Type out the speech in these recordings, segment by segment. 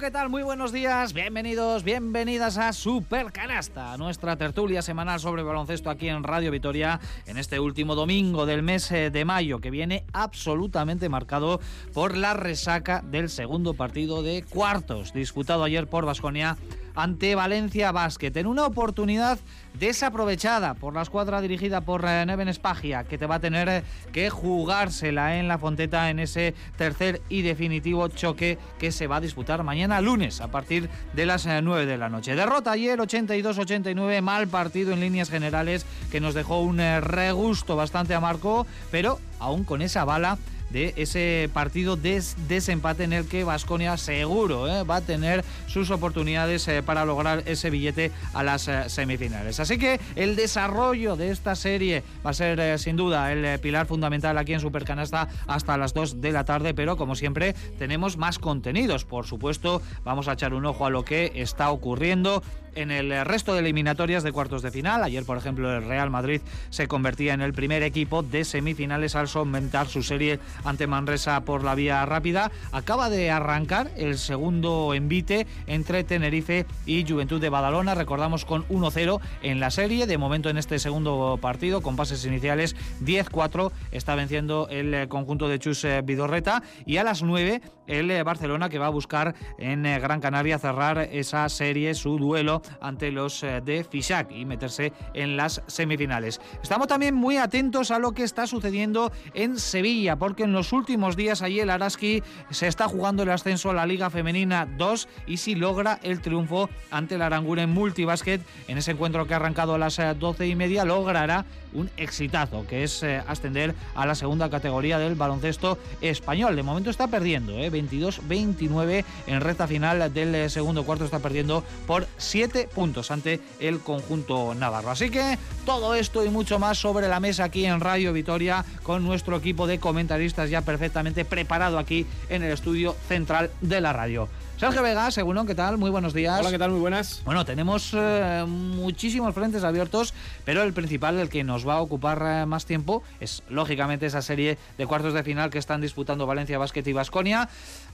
¿qué tal? Muy buenos días, bienvenidos, bienvenidas a Super Canasta, nuestra tertulia semanal sobre baloncesto aquí en Radio Vitoria en este último domingo del mes eh, de mayo que viene absolutamente marcado por la resaca del segundo partido de cuartos disputado ayer por Vasconia ante Valencia Basket en una oportunidad desaprovechada por la escuadra dirigida por eh, Neven Espagia, que te va a tener eh, que jugársela en la Fonteta en ese tercer y definitivo choque que se va a disputar mañana lunes a partir de las 9 eh, de la noche. Derrota ayer 82-89, mal partido en líneas generales que nos dejó un regusto bastante amargo, pero aún con esa bala de ese partido de desempate en el que Vasconia seguro eh, va a tener sus oportunidades eh, para lograr ese billete a las eh, semifinales. Así que el desarrollo de esta serie va a ser sin duda el pilar fundamental aquí en Supercanasta hasta las 2 de la tarde, pero como siempre tenemos más contenidos. Por supuesto, vamos a echar un ojo a lo que está ocurriendo en el resto de eliminatorias de cuartos de final. Ayer, por ejemplo, el Real Madrid se convertía en el primer equipo de semifinales al solventar su serie ante Manresa por la vía rápida. Acaba de arrancar el segundo envite entre Tenerife y Juventud de Badalona. Recordamos con 1-0 en la serie. De momento en este segundo partido, con pases iniciales 10-4, está venciendo el conjunto de Chus eh, Vidorreta. Y a las 9, el eh, Barcelona que va a buscar en eh, Gran Canaria cerrar esa serie, su duelo ante los de Fisac y meterse en las semifinales. Estamos también muy atentos a lo que está sucediendo en Sevilla, porque en los últimos días allí el Araski se está jugando el ascenso a la Liga Femenina 2 y si logra el triunfo ante el Aranguren Multibasket en ese encuentro que ha arrancado a las 12 y media, logrará un exitazo, que es ascender a la segunda categoría del baloncesto español. De momento está perdiendo, ¿eh? 22-29 en recta final del eh, segundo cuarto está perdiendo por 7 puntos ante el conjunto navarro. Así que todo esto y mucho más sobre la mesa aquí en Radio Vitoria con nuestro equipo de comentaristas ya perfectamente preparado aquí en el estudio central de la radio. Sergio Vega, según ¿qué tal? Muy buenos días. Hola, ¿qué tal? Muy buenas. Bueno, tenemos eh, muchísimos frentes abiertos, pero el principal, el que nos va a ocupar eh, más tiempo, es lógicamente esa serie de cuartos de final que están disputando Valencia Basket y Vasconia.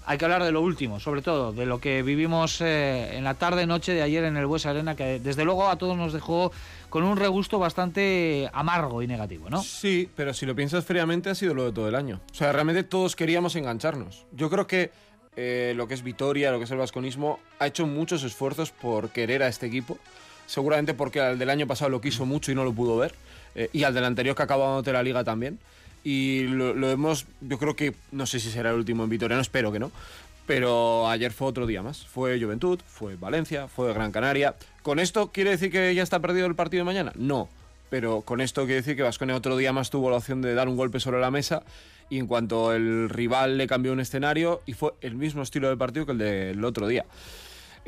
Hay que hablar de lo último, sobre todo de lo que vivimos eh, en la tarde-noche de ayer en el Buesa Arena, que desde luego a todos nos dejó con un regusto bastante amargo y negativo, ¿no? Sí, pero si lo piensas fríamente ha sido lo de todo el año. O sea, realmente todos queríamos engancharnos. Yo creo que eh, lo que es Vitoria, lo que es el vasconismo, ha hecho muchos esfuerzos por querer a este equipo. Seguramente porque al del año pasado lo quiso mucho y no lo pudo ver. Eh, y al del anterior que acababa de la liga también. Y lo, hemos, yo creo que, no sé si será el último en Vitoria, no espero que no. Pero ayer fue otro día más. Fue Juventud, fue Valencia, fue Gran Canaria. ¿Con esto quiere decir que ya está perdido el partido de mañana? No. Pero con esto quiere decir que Vasconia otro día más tuvo la opción de dar un golpe sobre la mesa y en cuanto el rival le cambió un escenario y fue el mismo estilo de partido que el del otro día.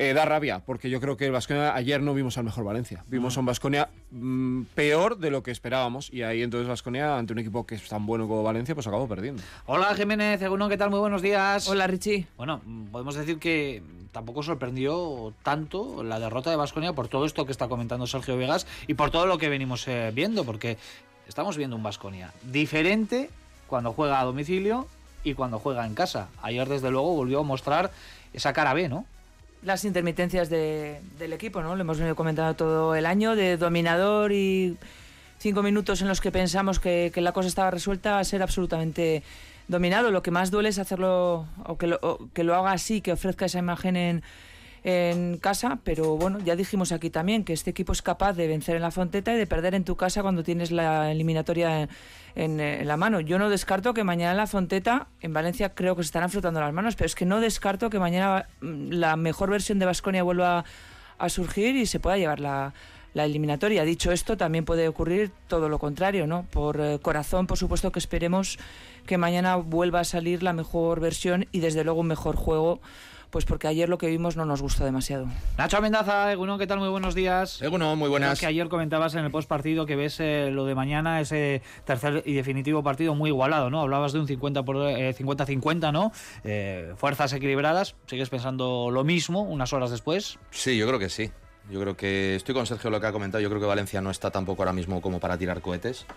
Eh, da rabia, porque yo creo que el Vasconia ayer no vimos al mejor Valencia. Vimos a un Vasconia mmm, peor de lo que esperábamos. Y ahí entonces Vasconia, ante un equipo que es tan bueno como Valencia, pues acabó perdiendo. Hola Jiménez, ¿qué tal? Muy buenos días. Hola Richie. Bueno, podemos decir que tampoco sorprendió tanto la derrota de Vasconia por todo esto que está comentando Sergio Vegas y por todo lo que venimos eh, viendo, porque estamos viendo un Vasconia diferente cuando juega a domicilio y cuando juega en casa. Ayer, desde luego, volvió a mostrar esa cara B, ¿no? Las intermitencias de, del equipo, ¿no? Lo hemos venido comentando todo el año, de dominador y cinco minutos en los que pensamos que, que la cosa estaba resuelta a ser absolutamente dominado. Lo que más duele es hacerlo, o que lo, o que lo haga así, que ofrezca esa imagen en, en casa, pero bueno, ya dijimos aquí también que este equipo es capaz de vencer en la Fonteta y de perder en tu casa cuando tienes la eliminatoria en, en, la mano. Yo no descarto que mañana en la Fonteta, en Valencia creo que se estarán frotando las manos, pero es que no descarto que mañana la mejor versión de Vasconia vuelva a, a, surgir y se pueda llevar la, la eliminatoria. Dicho esto, también puede ocurrir todo lo contrario, ¿no? Por eh, corazón, por supuesto que esperemos que mañana vuelva a salir la mejor versión y desde luego un mejor juego pues porque ayer lo que vimos no nos gustó demasiado. Nacho Amendaza, Egunon, ¿qué tal? Muy buenos días. Egunon, muy buenas. Creo que ayer comentabas en el post partido que ves eh, lo de mañana, ese tercer y definitivo partido muy igualado, ¿no? Hablabas de un 50 por, eh, 50-50, ¿no? Eh, fuerzas equilibradas. ¿Sigues pensando lo mismo unas horas después? Sí, yo creo que sí. Yo creo que estoy con Sergio lo que ha comentado. Yo creo que Valencia no está tampoco ahora mismo como para tirar cohetes.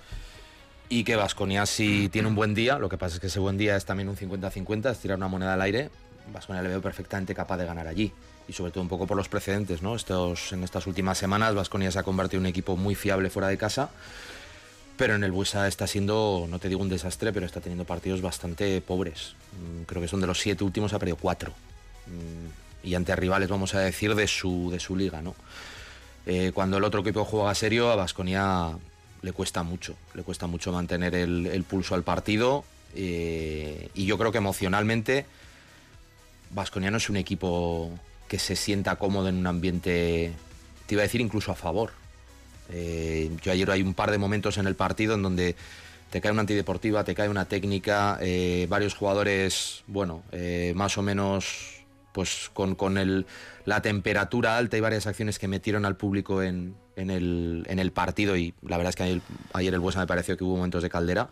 Y que Vasconia sí tiene un buen día. Lo que pasa es que ese buen día es también un 50-50, es tirar una moneda al aire Vasconia le veo perfectamente capaz de ganar allí. Y sobre todo un poco por los precedentes. Estos, en estas últimas semanas Vasconia se ha convertido en un equipo muy fiable fuera de casa. Pero en el Buesa está siendo, no te digo un desastre, pero está teniendo partidos bastante pobres. Mm, Creo que son de los siete últimos, ha perdido cuatro. Mm, Y ante rivales, vamos a decir, de su, de su liga. Eh, cuando el otro equipo juega serio, a Vasconia le cuesta mucho. Le cuesta mucho mantener el, el pulso al partido. eh, y yo creo que emocionalmente Vasconia no es un equipo que se sienta cómodo en un ambiente, te iba a decir incluso a favor. Eh, yo ayer hay un par de momentos en el partido en donde te cae una antideportiva, te cae una técnica, eh, varios jugadores, bueno, eh, más o menos pues con, con el- la temperatura alta y varias acciones que metieron al público en, en el, en el partido y la verdad es que ayer, el Buesa me pareció que hubo momentos de caldera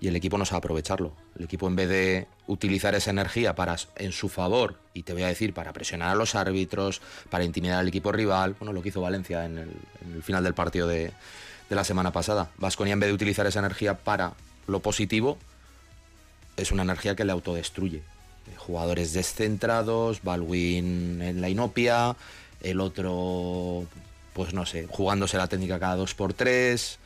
y el equipo no sabe aprovecharlo. El equipo en vez de utilizar esa energía para en su favor, y te voy a decir, para presionar a los árbitros, para intimidar al equipo rival, bueno, lo que hizo Valencia en el, en el final del partido de, de la semana pasada. Vasconia en vez de utilizar esa energía para lo positivo, es una energía que le autodestruye. Eh, Jugadores descentrados, Balwin en la inopia, el otro, pues no sé, jugándose la técnica cada dos por tres,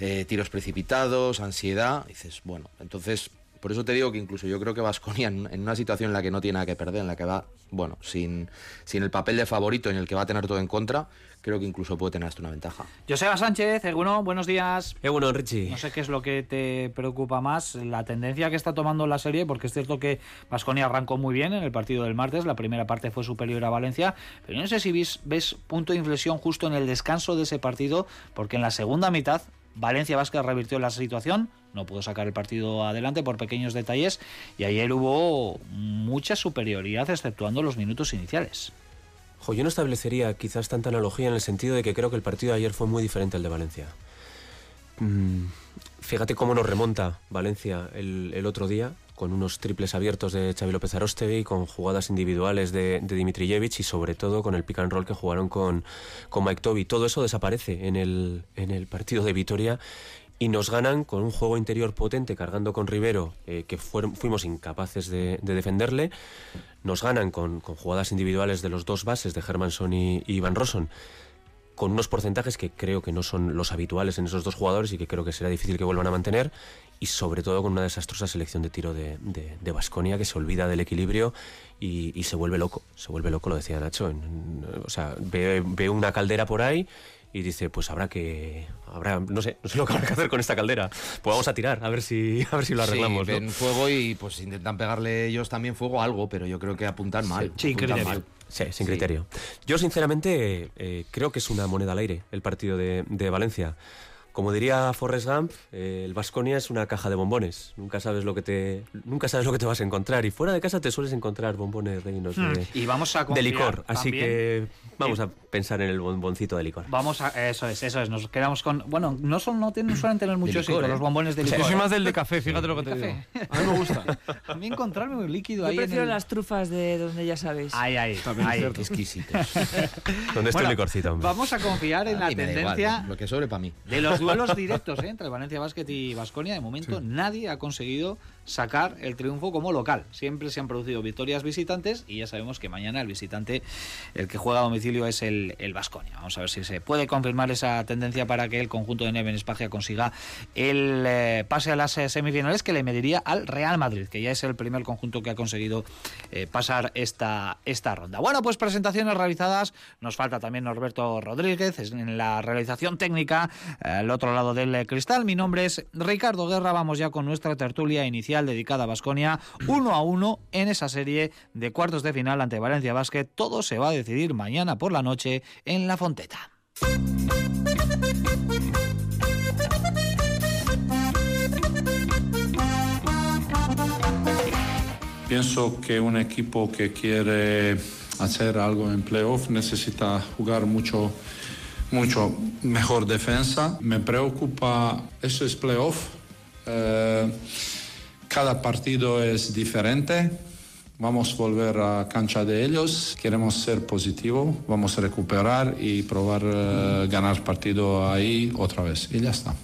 eh, tiros precipitados, ansiedad. Dices, bueno, entonces, por eso te digo que incluso yo creo que Vasconia en, en una situación en la que no tiene nada que perder, en la que va, bueno, sin, sin el papel de favorito en el que va a tener todo en contra, creo que incluso puede tener hasta una ventaja. Joseba Sánchez, Eguno, buenos días. Bueno, Richie. No sé qué es lo que te preocupa más, la tendencia que está tomando la serie, porque es cierto que Vasconia arrancó muy bien en el partido del martes, la primera parte fue superior a Valencia, pero yo no sé si ves, ves punto de inflexión justo en el descanso de ese partido, porque en la segunda mitad Valencia Vázquez revirtió la situación, no pudo sacar el partido adelante por pequeños detalles, y ayer hubo mucha superioridad, exceptuando los minutos iniciales. Jo, yo no establecería quizás tanta analogía en el sentido de que creo que el partido de ayer fue muy diferente al de Valencia. Mm, fíjate cómo nos remonta Valencia el, el otro día, con unos triples abiertos de Xavi López Arostegui, con jugadas individuales de, de y sobre todo con el pick and roll que jugaron con, con Mike Toby. Todo eso desaparece en el, en el partido de Vitoria y nos ganan con un juego interior potente cargando con Rivero, eh, que fuimos incapaces de, de defenderle. Nos ganan con, con jugadas individuales de los dos bases, de Hermanson y, y Van Rosson, con unos porcentajes que creo que no son los habituales en esos dos jugadores y que creo que será difícil que vuelvan a mantener. Y sobre todo con una desastrosa selección de tiro de, de, Baskonia que se olvida del equilibrio y, y se vuelve loco. Se vuelve loco, lo decía Nacho. o sea, ve, ve una caldera por ahí y dice, pues habrá que... Habrá, no sé, no sé lo que habrá que hacer con esta caldera. Pues vamos a tirar, a ver si, a ver si lo arreglamos. Sí, ¿no? ven fuego y pues intentan pegarle ellos también fuego a algo, pero yo creo que apuntan mal. Sí, apuntan criterio. mal. Sí, sin Sí. criterio. Yo, sinceramente, eh, creo que es una moneda al aire el partido de, de Valencia. Como diría Forrest Gump, eh, el Vasconia es una caja de bombones. Nunca sabes lo que te, nunca sabes lo que te vas a encontrar. Y fuera de casa te sueles encontrar bombones reinos de, Y vamos a de confiar licor. Así que vamos a pensar en el bomboncito de licor. Vamos a, eso es, eso es, nos quedamos con, bueno, no son, no tienen, suelen tener mucho licor, éxito ¿eh? los bombones de licor. Yo soy más del de café, fíjate lo que te ¿De digo. A mí me gusta. A mí encontrarme un líquido Yo ahí en prefiero el- las trufas de donde ya sabéis. Ahí, ahí, También es cierto. Exquisitos. ¿Dónde está Bueno, el licorcito? hombre? Vamos a confiar en la igual, tendencia lo que sobre para mí. de los duelos directos ¿eh? entre Valencia Basket y Vasconia. De momento nadie ha conseguido sacar el triunfo como local. Siempre se han producido victorias visitantes y ya sabemos que mañana el visitante, el que juega a domicilio es el, el Vasconia. Vamos a ver si se puede confirmar esa tendencia para que el conjunto de Neven Espagia consiga el eh, pase a las eh, semifinales que le mediría al Real Madrid, que ya es el primer conjunto que ha conseguido eh, pasar esta, esta ronda. Bueno, pues presentaciones realizadas. Nos falta también Norberto Rodríguez en la realización técnica al otro lado del cristal. Mi nombre es Ricardo Guerra. Vamos ya con nuestra tertulia inicial dedicada a Basconia. Uno a uno en esa serie de cuartos de final ante Valencia Basket. Todo se va a decidir mañana por la noche en La Fonteta. Pienso que un equipo que quiere hacer algo en playoff necesita jugar mucho, mucho mejor defensa. Me preocupa, eso es playoff. Eh, cada partido es diferente. Vamos a volver a cancha de ellos. Queremos ser positivo. Vamos a recuperar y probar eh, ganar partido ahí otra vez. Y ya está.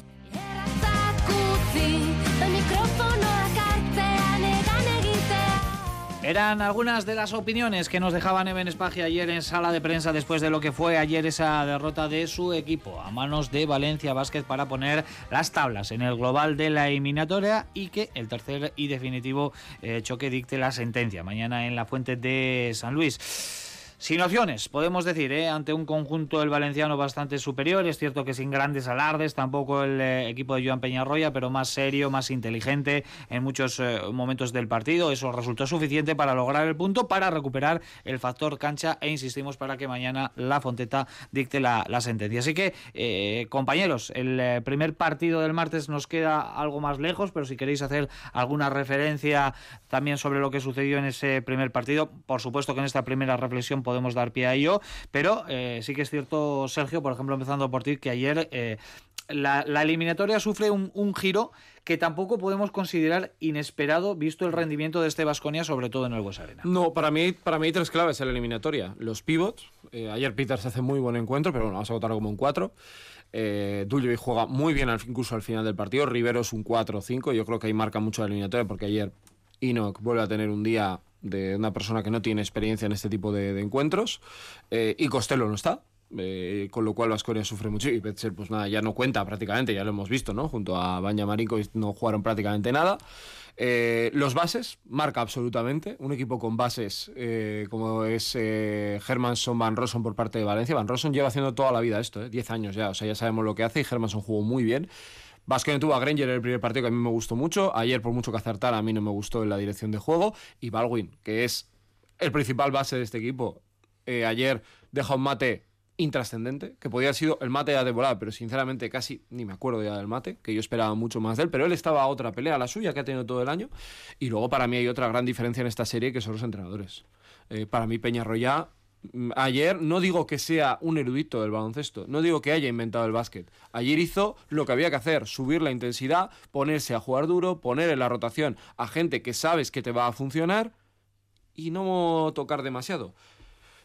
Eran algunas de las opiniones que nos dejaba Neven Espagia ayer en sala de prensa después de lo que fue ayer esa derrota de su equipo a manos de Valencia Basket para poner las tablas en el global de la eliminatoria y que el tercer y definitivo eh, choque dicte la sentencia mañana en la fuente de San Luis. Sin opciones, podemos decir, ¿eh? ante un conjunto del valenciano bastante superior. Es cierto que sin grandes alardes, tampoco el eh, equipo de Joan Peñarroya, pero más serio, más inteligente en muchos eh, momentos del partido. Eso resultó suficiente para lograr el punto, para recuperar el factor cancha e insistimos para que mañana la Fonteta dicte la, la sentencia. Así que, compañeros, el primer partido del martes nos queda algo más lejos, pero si queréis hacer alguna referencia también sobre lo que sucedió en ese primer partido, por supuesto que en esta primera reflexión podemos dar pie a ello, pero eh, sí que es cierto, Sergio, por ejemplo, empezando por ti, que ayer eh, la, eliminatoria sufre un, giro que tampoco podemos considerar inesperado visto el rendimiento de este Vasconia, sobre todo en el Bues Arena. No, para mí, para mí hay tres claves en la eliminatoria. Los pivots, eh, ayer Peters hace muy buen encuentro, pero bueno, vamos a votarlo como un 4. Eh, Duljevic juega muy bien incluso al final del partido. Rivero es un 4-5. Yo creo que ahí marca mucho la eliminatoria porque ayer Enoch vuelve a tener un día de una persona que no tiene experiencia en este tipo de, encuentros. Eh, y Costello no está. Eh, con lo cual Vasconia sufre mucho y Betzer pues nada, ya no cuenta prácticamente, ya lo hemos visto, ¿no? Junto a Baña Marico no jugaron prácticamente nada. Eh, los bases, marca absolutamente. Un equipo con bases como es Hermanson Van Rossum por parte de Valencia. Van Rossum lleva haciendo toda la vida esto, 10 años ya, o sea, ya sabemos lo que hace y Hermanson jugó muy bien. Vasconia tuvo a Granger el primer partido que a mí me gustó mucho. Ayer, por mucho que acertara, a mí no me gustó en la dirección de juego. Y Baldwin, que es el principal base de este equipo, ayer deja un mate intrascendente, que podía haber sido el mate ya de pero sinceramente casi ni me acuerdo ya del mate, que yo esperaba mucho más de él, pero él estaba a otra pelea, la suya que ha tenido todo el año, y luego para mí hay otra gran diferencia en esta serie que son los entrenadores. Eh, para mí Peñarroya ayer no digo que sea un erudito del baloncesto, no digo que haya inventado el básquet. Ayer hizo lo que había que hacer, subir la intensidad, ponerse a jugar duro, poner en la rotación a gente que sabes que te va a funcionar y no tocar demasiado.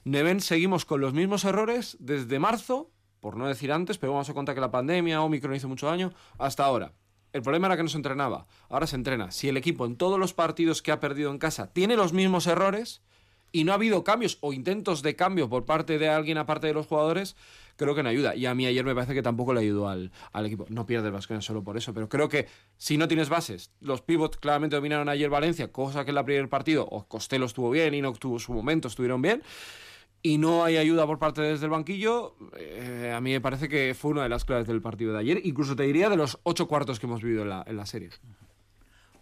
Neven seguimos con los mismos errores desde marzo, por no decir antes, pero vamos a contar que la pandemia, Omicron hizo mucho daño, hasta ahora. El problema era que no se entrenaba, ahora se entrena. Si el equipo en todos los partidos que ha perdido en casa tiene los mismos errores y no ha habido cambios o intentos de cambio por parte de alguien aparte de los jugadores, creo que no ayuda. Y a mí ayer me parece que tampoco le ayudó al, al equipo. No pierde el Vasconia solo por eso, pero creo que si no tienes bases, los pivots claramente dominaron ayer Valencia, cosa que en el primer partido, o Costello estuvo bien y no tuvo su momento, estuvieron bien y no hay ayuda por parte desde el banquillo, eh, a mí me parece que fue una de las claves del partido de ayer, incluso te diría de los ocho cuartos que hemos vivido en la, en la serie.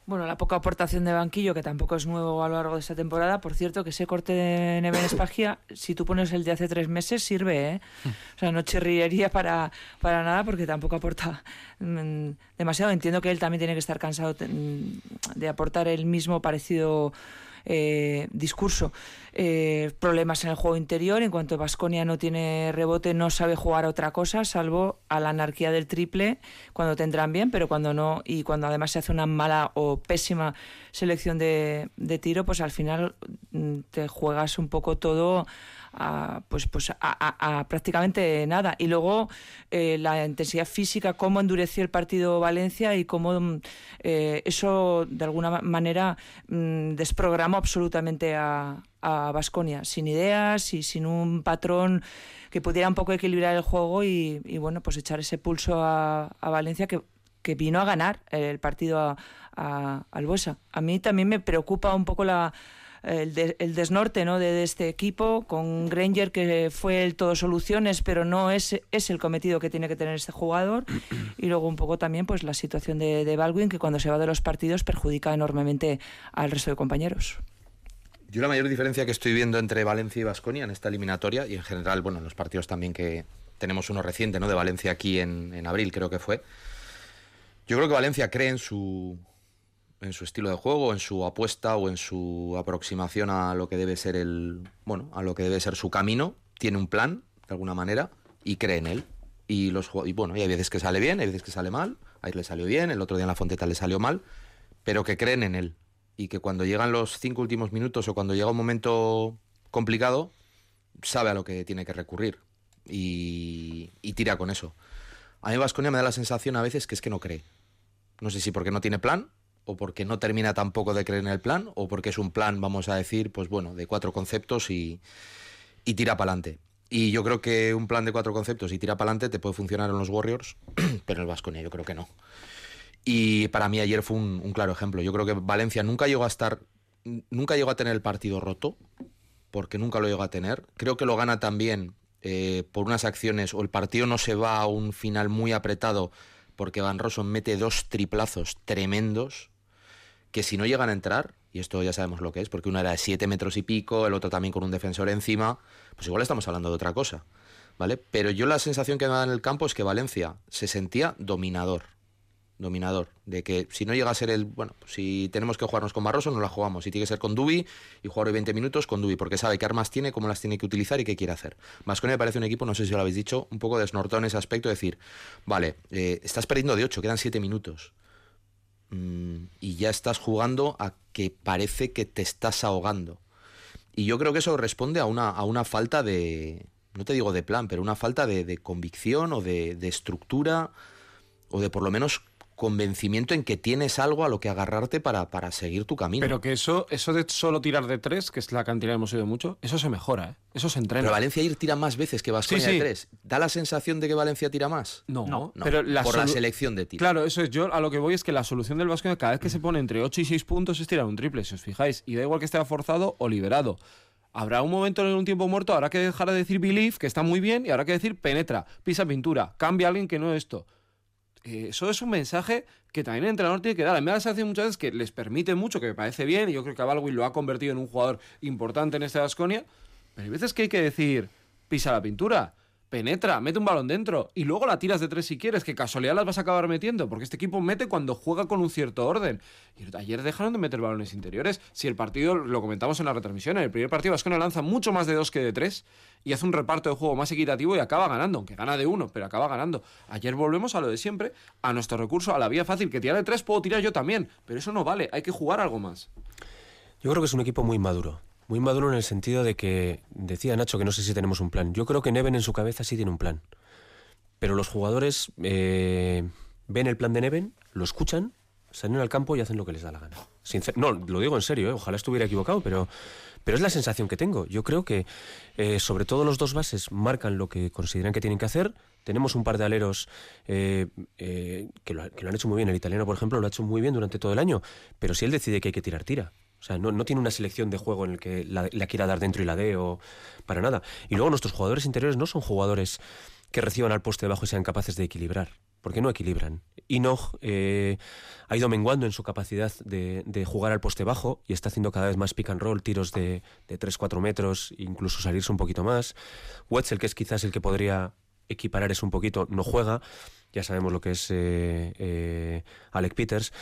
Bueno, la poca aportación de banquillo, que tampoco es nuevo a lo largo de esta temporada. Por cierto, que ese corte de Neven Espagia, si tú pones el de hace tres meses, sirve, ¿eh? O sea, no chirrillería para, para nada porque tampoco aporta mmm, demasiado. Entiendo que él también tiene que estar cansado de aportar el mismo parecido eh, discurso. Eh, problemas en el juego interior, en cuanto Vasconia no tiene rebote, no sabe jugar a otra cosa, salvo a la anarquía del triple, cuando tendrán bien, pero cuando no, y cuando además se hace una mala o pésima selección de, tiro, pues al final te juegas un poco todo a, pues, pues a, a, prácticamente nada. Y luego eh, la intensidad física, cómo endureció el partido Valencia y cómo eh, eso de alguna manera mmm, desprogramó absolutamente a Vasconia, sin ideas y sin un patrón que pudiera un poco equilibrar el juego y, y bueno, pues echar ese pulso a, Valencia que, que vino a ganar el partido al Buesa. A mí también me preocupa un poco la, el, de, el desnorte ¿no? de, este equipo, con Granger que fue el todo soluciones, pero no es, es el cometido que tiene que tener este jugador. Y luego un poco también pues la situación de, de Baldwin, que cuando se va de los partidos perjudica enormemente al resto de compañeros. Yo la mayor diferencia que estoy viendo entre Valencia y Vasconia en esta eliminatoria y en general, bueno, en los partidos también que tenemos uno reciente, ¿no? De Valencia aquí en abril, creo que fue. Yo creo que Valencia cree en su, en su estilo de juego, en su apuesta o en su aproximación a lo que debe ser el, bueno, a lo que debe ser su camino, tiene un plan de alguna manera y cree en él. Y los y bueno, y hay veces que sale bien, hay veces que sale mal. Ayer le salió bien, el otro día en la Fonteta le salió mal, pero que creen en él y que cuando llegan los cinco últimos minutos o cuando llega un momento complicado sabe a lo que tiene que recurrir y, y tira con eso. A mí Vasconia me da la sensación a veces que es que no cree. No sé si porque no tiene plan o porque no termina tampoco de creer en el plan, o porque es un plan, vamos a decir, pues bueno, de cuatro conceptos y, y tira para adelante. Y yo creo que un plan de cuatro conceptos y tira para adelante te puede funcionar en los Warriors, pero en el Vasconia yo creo que no. Y para mí ayer fue un, claro ejemplo. Yo creo que Valencia nunca llegó a estar, nunca llegó a tener el partido roto, porque nunca lo llegó a tener. Creo que lo gana también eh, por unas acciones, o el partido no se va a un final muy apretado, porque Van Rossum mete dos triplazos tremendos, que si no llegan a entrar, y esto ya sabemos lo que es, porque uno era de siete metros y pico, el otro también con un defensor encima, pues igual estamos hablando de otra cosa, ¿vale? Pero yo la sensación que me da en el campo es que Valencia se sentía dominador, dominador, de que si no llega a ser el, bueno, pues si tenemos que jugarnos con Barroso, no la jugamos, si tiene que ser con Dubi y jugar hoy 20 minutos con Dubi, porque sabe qué armas tiene, cómo las tiene que utilizar y qué quiere hacer. Vasconia me parece un equipo, no sé si lo habéis dicho, un poco desnortado en ese aspecto, decir, vale, eh, estás perdiendo de 8, quedan 7 minutos. Mm, y ya estás jugando a que parece que te estás ahogando. Y yo creo que eso responde a una, a una falta de, no te digo de plan, pero una falta de, de convicción o de, de estructura o de por lo menos convencimiento en que tienes algo a lo que agarrarte para, para seguir tu camino. Pero que eso, eso de solo tirar de tres, que es la cantidad que hemos oído mucho, eso se mejora, ¿eh? Eso se entrena. Pero Valencia ir tira más veces que Vasconia Sí, sí. de tres. ¿Da la sensación de que Valencia tira más? No, No, pero la por la selección de tiro. Claro, eso es. Yo a lo que voy es que la solución del Vasconia cada vez que se pone entre 8 y 6 puntos es tirar un triple, si os fijáis. Y da igual que esté forzado o liberado. Habrá un momento en un tiempo muerto, habrá que dejar de decir believe, que está muy bien, y habrá que decir penetra, pisa pintura, cambia a alguien que no es esto. Eh, eso es un mensaje que también el entrenador tiene que dar. A mí me da muchas veces que les permite mucho, que me parece bien, y yo creo que a Baldwin lo ha convertido en un jugador importante en este Vasconia. Pero hay veces que hay que decir, pisa la pintura, penetra, mete un balón dentro, y luego la tiras de tres si quieres, que casualidad las vas a acabar metiendo, porque este equipo mete cuando juega con un cierto orden. Y ayer dejaron de meter balones interiores. Si el partido, lo comentamos en la retransmisión, en el primer partido Vasconia lanza mucho más de dos que de tres, y hace un reparto de juego más equitativo y acaba ganando, aunque gana de uno, pero acaba ganando. Ayer volvemos a lo de siempre, a nuestro recurso, a la vía fácil, que tirar de tres puedo tirar yo también, pero eso no vale, hay que jugar algo más. Yo creo que es un equipo muy maduro. Muy maduro en el sentido de que, decía Nacho que no sé si tenemos un plan. Yo creo que Neven en su cabeza sí tiene un plan. Pero los jugadores eh, ven el plan de Neven, lo escuchan, salen al campo y hacen lo que les da la gana. No, lo digo en serio, ¿eh? ojalá estuviera equivocado, pero, pero es la sensación que tengo. Yo creo que eh, sobre todo los dos bases marcan lo que consideran que tienen que hacer. Tenemos un par de aleros eh, que, lo, que lo han hecho muy bien. El italiano, por ejemplo, lo ha hecho muy bien durante todo el año. Pero si él decide que hay que tirar, tira. O sea, no, no tiene una selección de juego en el que la, quiera dar dentro y la dé o para nada. Y luego nuestros jugadores interiores no son jugadores que reciban al poste de abajo y sean capaces de equilibrar, porque no equilibran. Enoch eh, ha ido menguando en su capacidad de, de jugar al poste bajo y está haciendo cada vez más pick and roll, tiros de, de 3-4 metros, incluso salirse un poquito más. Wetzel, que es quizás el que podría equiparar eso un poquito, no juega. Ya sabemos lo que es eh, eh, Alec Peters.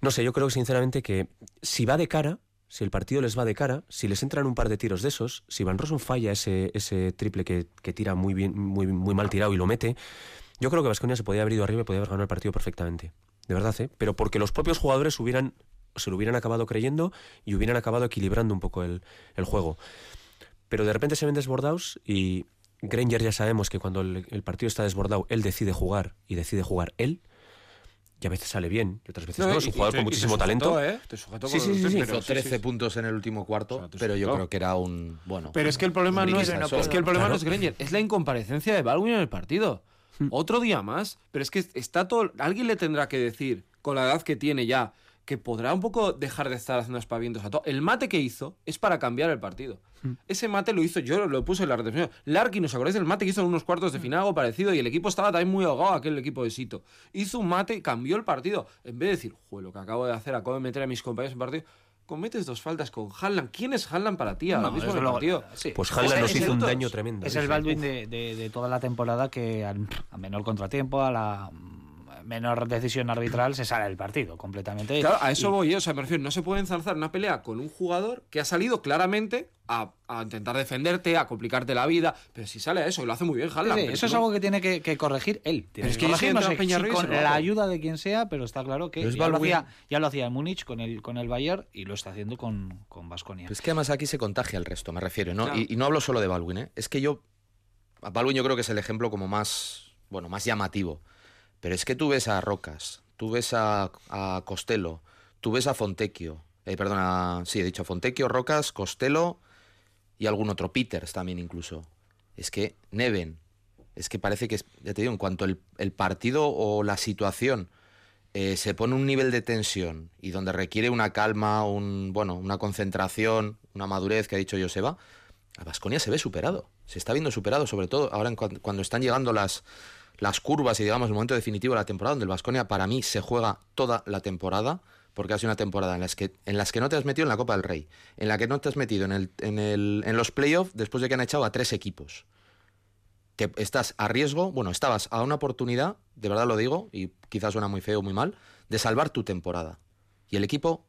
No sé, yo creo sinceramente que si va de cara, si el partido les va de cara, si les entran un par de tiros de esos, si Van Rossum falla ese, triple que, tira muy bien, muy, mal tirado y lo mete, yo creo que Vasconia se podía haber ido arriba y podía haber ganado el partido perfectamente. De verdad, ¿eh? Pero porque los propios jugadores hubieran, se lo hubieran acabado creyendo y hubieran acabado equilibrando un poco el juego. Pero de repente se ven desbordados y Granger ya sabemos que cuando el, el partido está desbordado, él decide jugar y decide jugar él. Y a veces sale bien, y otras veces no. es un jugador con muchísimo talento. ¿eh? Te sujetó Sí, sí, sí, sí. pero Hizo 13 puntos en el último cuarto, O sea, te pero yo creo que era un. Bueno. Pero es que el problema no es, no es que el problema Claro. no es Granger, es la incomparecencia de Baldwin en el partido. Otro día más, pero es que está todo. Alguien le tendrá que decir, con la edad que tiene ya, que podrá un poco dejar de estar haciendo espavientos a todo. El mate que hizo es para cambiar el partido. Ese mate lo hizo, yo lo puse en la retención. Larkin, ¿os acordáis del mate que hizo en unos cuartos de final, algo parecido? Y el equipo estaba también muy ahogado, aquel equipo de Sito. Hizo un mate, cambió el partido. En vez de decir, joder, lo que acabo de hacer, acabo de meter a mis compañeros en partido. Cometes dos faltas con Hanlan. ¿Quién es Hanlan para ti ahora No, mismo partido? sí. Pues Es- Hanlan nos es hizo un daño tremendo. Es el. Baldwin de, de- de toda la temporada que al a menor contratiempo, a la mm, menor decisión arbitral, se sale del partido completamente. Claro, a eso Y- voy, ¿eh? o sea, me refiero, no se puede ensalzar una pelea con un jugador que ha salido claramente a, a intentar defenderte, a complicarte la vida, pero si sale a eso, y lo hace muy bien Sí, Haaland. sí, eso es algo que tiene que, que corregir él. Tiene Pero es que que yo corregir, no sé con la ayuda de quien sea, pero está claro que ya lo, hacía, ya lo hacía en Múnich con el, con el Bayern y lo está haciendo con, con Baskonia. Es que además aquí se contagia el resto, me refiero, ¿no? Claro. Y, y no hablo solo de Baldwin, ¿eh? Es que yo. a Baldwin yo creo que es el ejemplo como más. Bueno, más llamativo. Pero es que tú ves a Rocas, tú ves a, Costello, tú ves a Fontecchio, eh, perdona, sí, he dicho Fontecchio, Rocas, Costello y algún otro, Peters también incluso. Es que Neven, es que parece que, ya te digo, en cuanto el, el partido o la situación eh, se pone un nivel de tensión y donde requiere una calma, un, bueno, una concentración, una madurez que ha dicho Joseba, a Vasconia se ve superado. Se está viendo superado, sobre todo ahora en cuando están llegando las, las curvas y digamos el momento definitivo de la temporada, donde el Vasconia para mí se juega toda la temporada, porque ha sido una temporada en, las que, en las que no te has metido en la Copa del Rey, en la que no te has metido en, el, en, el, en los playoffs después de que han echado a tres equipos. Que estás a riesgo, bueno, estabas a una oportunidad, de verdad lo digo, y quizás suena muy feo muy mal, de salvar tu temporada. Y el equipo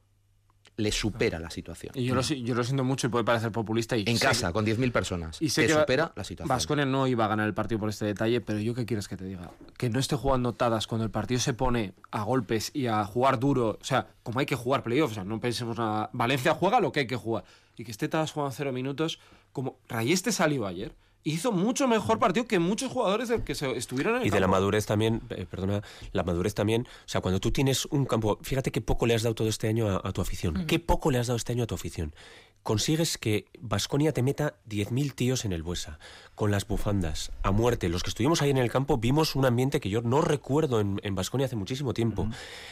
le supera la situación. Y yo lo, yo lo siento mucho y puede parecer populista. Y en casa, con 10.000 personas. Y se supera la situación. Vasconia no iba a ganar el partido por este detalle, pero yo qué quieres que te diga. Que no esté jugando tadas cuando el partido se pone a golpes y a jugar duro. O sea, como hay que jugar playoffs. O sea, no pensemos nada. Valencia juega lo que hay que jugar. Y que esté tadas jugando cero minutos. Como Rayeste salió ayer hizo mucho mejor partido que muchos jugadores que se estuvieron en el Y de la madurez también, eh, perdona, la madurez también, o sea, cuando tú tienes un campo, fíjate qué poco le has dado todo este año a, tu afición, qué poco le has dado este año a tu afición. Consigues que Vasconia te meta 10.000 tíos en el Buesa, con las bufandas, a muerte. Los que estuvimos ahí en el campo vimos un ambiente que yo no recuerdo en Vasconia hace muchísimo tiempo.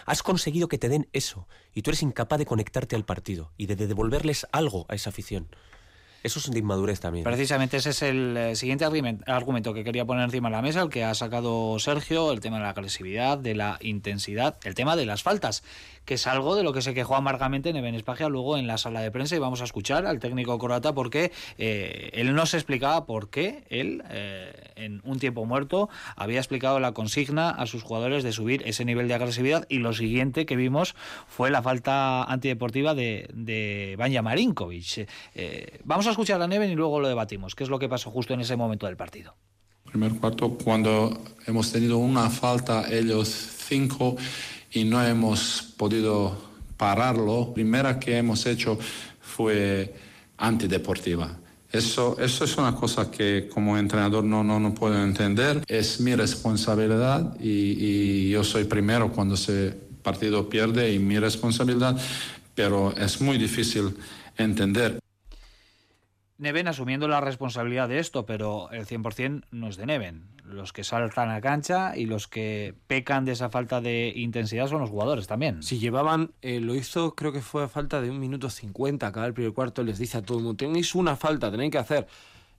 Has conseguido que te den eso, y tú eres incapaz de conectarte al partido y de devolverles algo a esa afición. Eso es de inmadurez también. Precisamente ese es el eh, siguiente argumento que quería poner encima de la mesa, el que ha sacado Sergio, el tema de la agresividad, de la intensidad, el tema de las faltas que es algo de lo que se quejó amargamente Neven Espagia luego en la sala de prensa y vamos a escuchar al técnico croata porque eh, él no se explicaba por qué él eh, en un tiempo muerto había explicado la consigna a sus jugadores de subir ese nivel de agresividad y lo siguiente que vimos fue la falta antideportiva de, de Banja Marinkovic. Eh, vamos a escuchar a Neven y luego lo debatimos, qué es lo que pasó justo en ese momento del partido. Primer cuarto, cuando hemos tenido una falta, ellos cinco, y no hemos podido pararlo, primera que hemos hecho fue antideportiva. Eso, eso es una cosa que como entrenador no, no, no puedo entender. Es mi responsabilidad y, y yo soy primero cuando ese partido pierde y mi responsabilidad, pero es muy difícil entender. Neven asumiendo la responsabilidad de esto, pero el 100% no es de Neven. Los que saltan a cancha y los que pecan de esa falta de intensidad son los jugadores también. Si llevaban, eh, lo hizo, creo que fue a falta de un minuto 50, cada el primer cuarto les dice a todo el mundo, tenéis una falta, tenéis que hacer.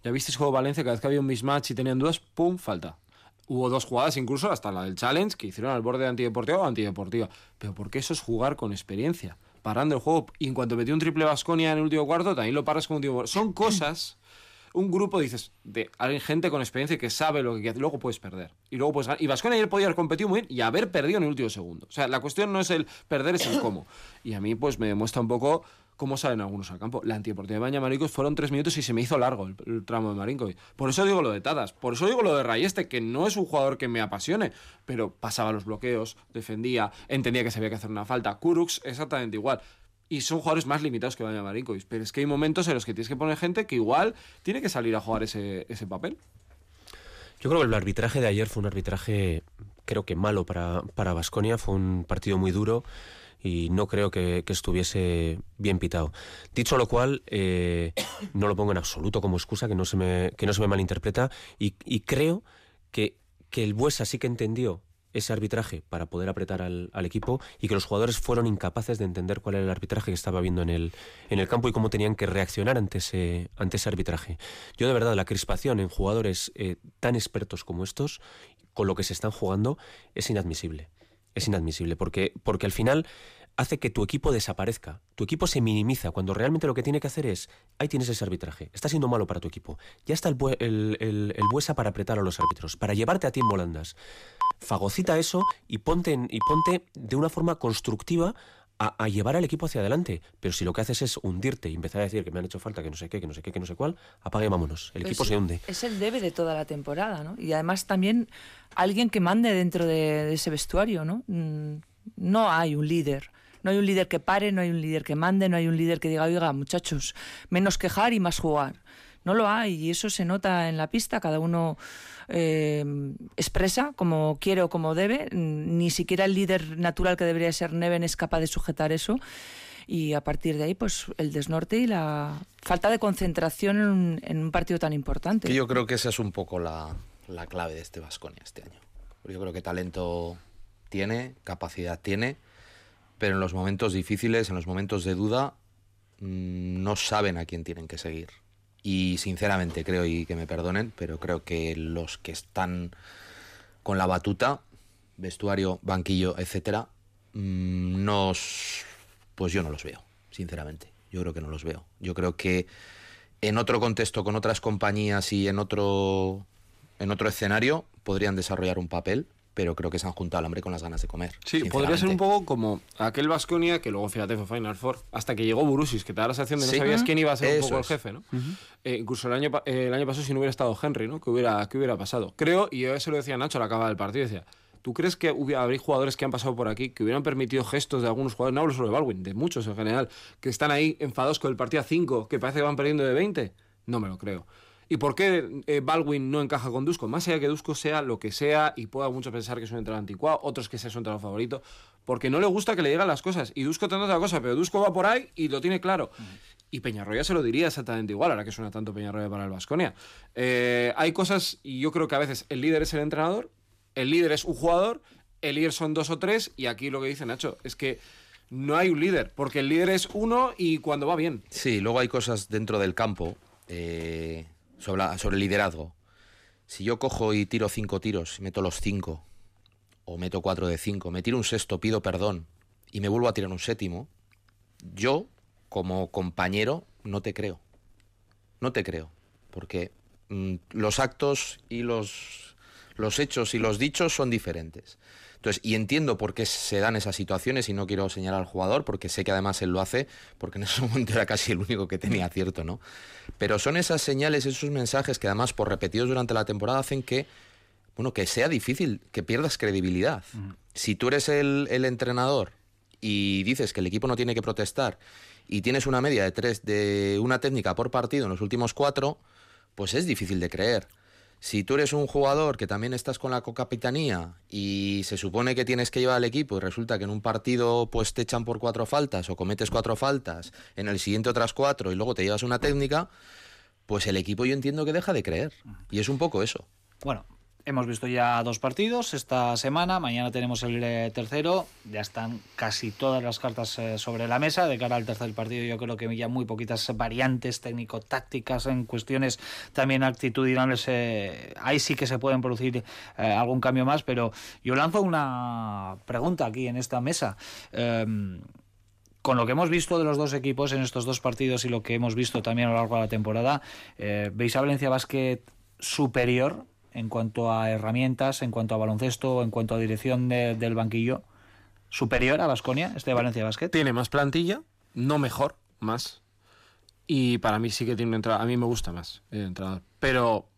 Ya visteis juego Valencia, cada vez que había un mismatch y tenían dudas, ¡pum! falta. Hubo dos jugadas, incluso hasta la del challenge, que hicieron al borde de antideportiva o antideportiva. Pero porque eso es jugar con experiencia parando el juego. Y en cuanto metió un triple Vasconia en el último cuarto, también lo paras con un último Son cosas. Un grupo, dices, de gente con experiencia que sabe lo que hace. Luego puedes perder. Y luego puedes Y Vasconia ayer podía haber competido muy bien y haber perdido en el último segundo. O sea, la cuestión no es el perder, es el cómo. Y a mí, pues me demuestra un poco cómo salen algunos al campo. La antideportiva de Baña Maricos fueron tres minutos y se me hizo largo el, tramo de Marinko. Por eso digo lo de Tadas, por eso digo lo de Rayeste, que no es un jugador que me apasione, pero pasaba los bloqueos, defendía, entendía que se había que hacer una falta. Kurux, exactamente igual. Y son jugadores más limitados que Baña Marinkovic. Pero es que hay momentos en los que tienes que poner gente que igual tiene que salir a jugar ese, ese papel. Yo creo que el arbitraje de ayer fue un arbitraje, creo que malo para Vasconia. fue un partido muy duro y no creo que, estuviese bien pitado. Dicho lo cual, eh, no lo pongo en absoluto como excusa, que no se me, que no se me malinterpreta, y, y creo que, que el Buesa sí que entendió ese arbitraje para poder apretar al, equipo y que los jugadores fueron incapaces de entender cuál era el arbitraje que estaba viendo en el, en el campo y cómo tenían que reaccionar ante ese, ante ese arbitraje. Yo de verdad, la crispación en jugadores eh, tan expertos como estos, con lo que se están jugando, es inadmisible. Es inadmisible porque, porque al final hace que tu equipo desaparezca. Tu equipo se minimiza cuando realmente lo que tiene que hacer es, ahí tienes ese arbitraje, está siendo malo para tu equipo. Ya está el, el, el, Buesa para apretar a los árbitros, para llevarte a ti en volandas. Fagocita eso y ponte, y ponte de una forma constructiva a, llevar al equipo hacia adelante. Pero si lo que haces es hundirte y empezar a decir que me han hecho falta, que no sé qué, que no sé qué, que no sé cuál, apague y vámonos. El equipo se hunde. Es el debe de toda la temporada, ¿no? Y además también alguien que mande dentro de, de ese vestuario, ¿no? Mm, no hay un líder. No hay un líder que pare, no hay un líder que mande, no hay un líder que diga, oiga, muchachos, menos quejar y más jugar. No lo hay y eso se nota en la pista, cada uno eh, expresa como quiere o como debe, ni siquiera el líder natural que debería ser Neven es capaz de sujetar eso y a partir de ahí pues el desnorte y la falta de concentración en, un partido tan importante. Yo creo que esa es un poco la, clave de este Vasconia este año. Yo creo que talento tiene, capacidad tiene, pero en los momentos difíciles, en los momentos de duda, mm, no saben a quién tienen que seguir. Y sinceramente creo, y que me perdonen, pero creo que los que están con la batuta, vestuario, banquillo, etcétera, mm, nos, pues yo no los veo, sinceramente. Yo creo que no los veo. Yo creo que en otro contexto, con otras compañías y en otro, en otro escenario, podrían desarrollar un papel pero creo que se han juntado al hambre con las ganas de comer. Sí, podría ser un poco como aquel Vasconia que luego, fíjate, fue Final Four, hasta que llegó Burusis, que te da la sensación de no sabías quién iba a ser un poco el jefe, ¿no? Eh, incluso el año, el año pasado, si no hubiera estado Henry, ¿no? ¿Qué hubiera, qué hubiera pasado? Creo, y yo se lo decía a Nacho al acabar del partido, decía, ¿Tú crees que habría jugadores que han pasado por aquí que hubieran permitido gestos de algunos jugadores, no hablo solo de Baldwin, de muchos en general, que están ahí enfadados con el partido a 5, que parece que van perdiendo de 20? No me lo creo. ¿Y por qué eh, Baldwin no encaja con Dusko? Más allá que Dusko sea lo que sea y pueda muchos pensar que es un entrenador anticuado, otros que sea su entrenador favorito, porque no le gusta que le digan las cosas. Y Dusko tendrá otra cosa, pero Dusko va por ahí y lo tiene claro. Y Peñarroya se lo diría exactamente igual, ahora que suena tanto Peñarroya para el Vasconia. Eh, hay cosas, y yo creo que a veces el líder es el entrenador, el líder es un jugador, el líder son dos o tres, y aquí lo que dice Nacho es que no hay un líder, porque el líder es uno y cuando va bien. Sí, luego hay cosas dentro del campo. Eh, sobre, sobre liderazgo. Si yo cojo y tiro cinco tiros meto los cinco, o meto cuatro de cinco, me tiro un sexto, pido perdón y me vuelvo a tirar un séptimo, yo, como compañero, no te creo. No te creo. Porque mm, los actos y los, los hechos y los dichos son diferentes. Entonces, y entiendo por qué se dan esas situaciones y no quiero señalar al jugador porque sé que además él lo hace porque en ese momento era casi el único que tenía cierto, ¿no? Pero son esas señales, esos mensajes que además por repetidos durante la temporada hacen que, bueno, que sea difícil, que pierdas credibilidad. Si tú eres el, el entrenador y dices que el equipo no tiene que protestar y tienes una media de tres de una técnica por partido en los últimos cuatro, pues es difícil de creer. Si tú eres un jugador que también estás con la cocapitanía y se supone que tienes que llevar al equipo y resulta que en un partido pues te echan por cuatro faltas o cometes cuatro faltas, en el siguiente otras cuatro y luego te llevas una técnica, pues el equipo yo entiendo que deja de creer. Y es un poco eso. Bueno, Hemos visto ya dos partidos esta semana, mañana tenemos el eh, tercero, ya están casi todas las cartas eh, sobre la mesa. De cara al tercer partido yo creo que ya muy poquitas variantes técnico-tácticas en cuestiones también actitudinales. Eh, ahí sí que se pueden producir algún cambio más, pero yo lanzo una pregunta aquí en esta mesa em, con lo que hemos visto de los dos equipos en estos dos partidos y lo que hemos visto también a lo largo de la temporada, ¿veis a Valencia Basket superior en cuanto a herramientas, en cuanto a baloncesto, en cuanto a dirección del banquillo, superior a Vasconia, este Valencia Basket? Tiene más plantilla, no mejor, más. Y para mí sí que tiene una entrada. A mí me gusta más el entrenador. Pero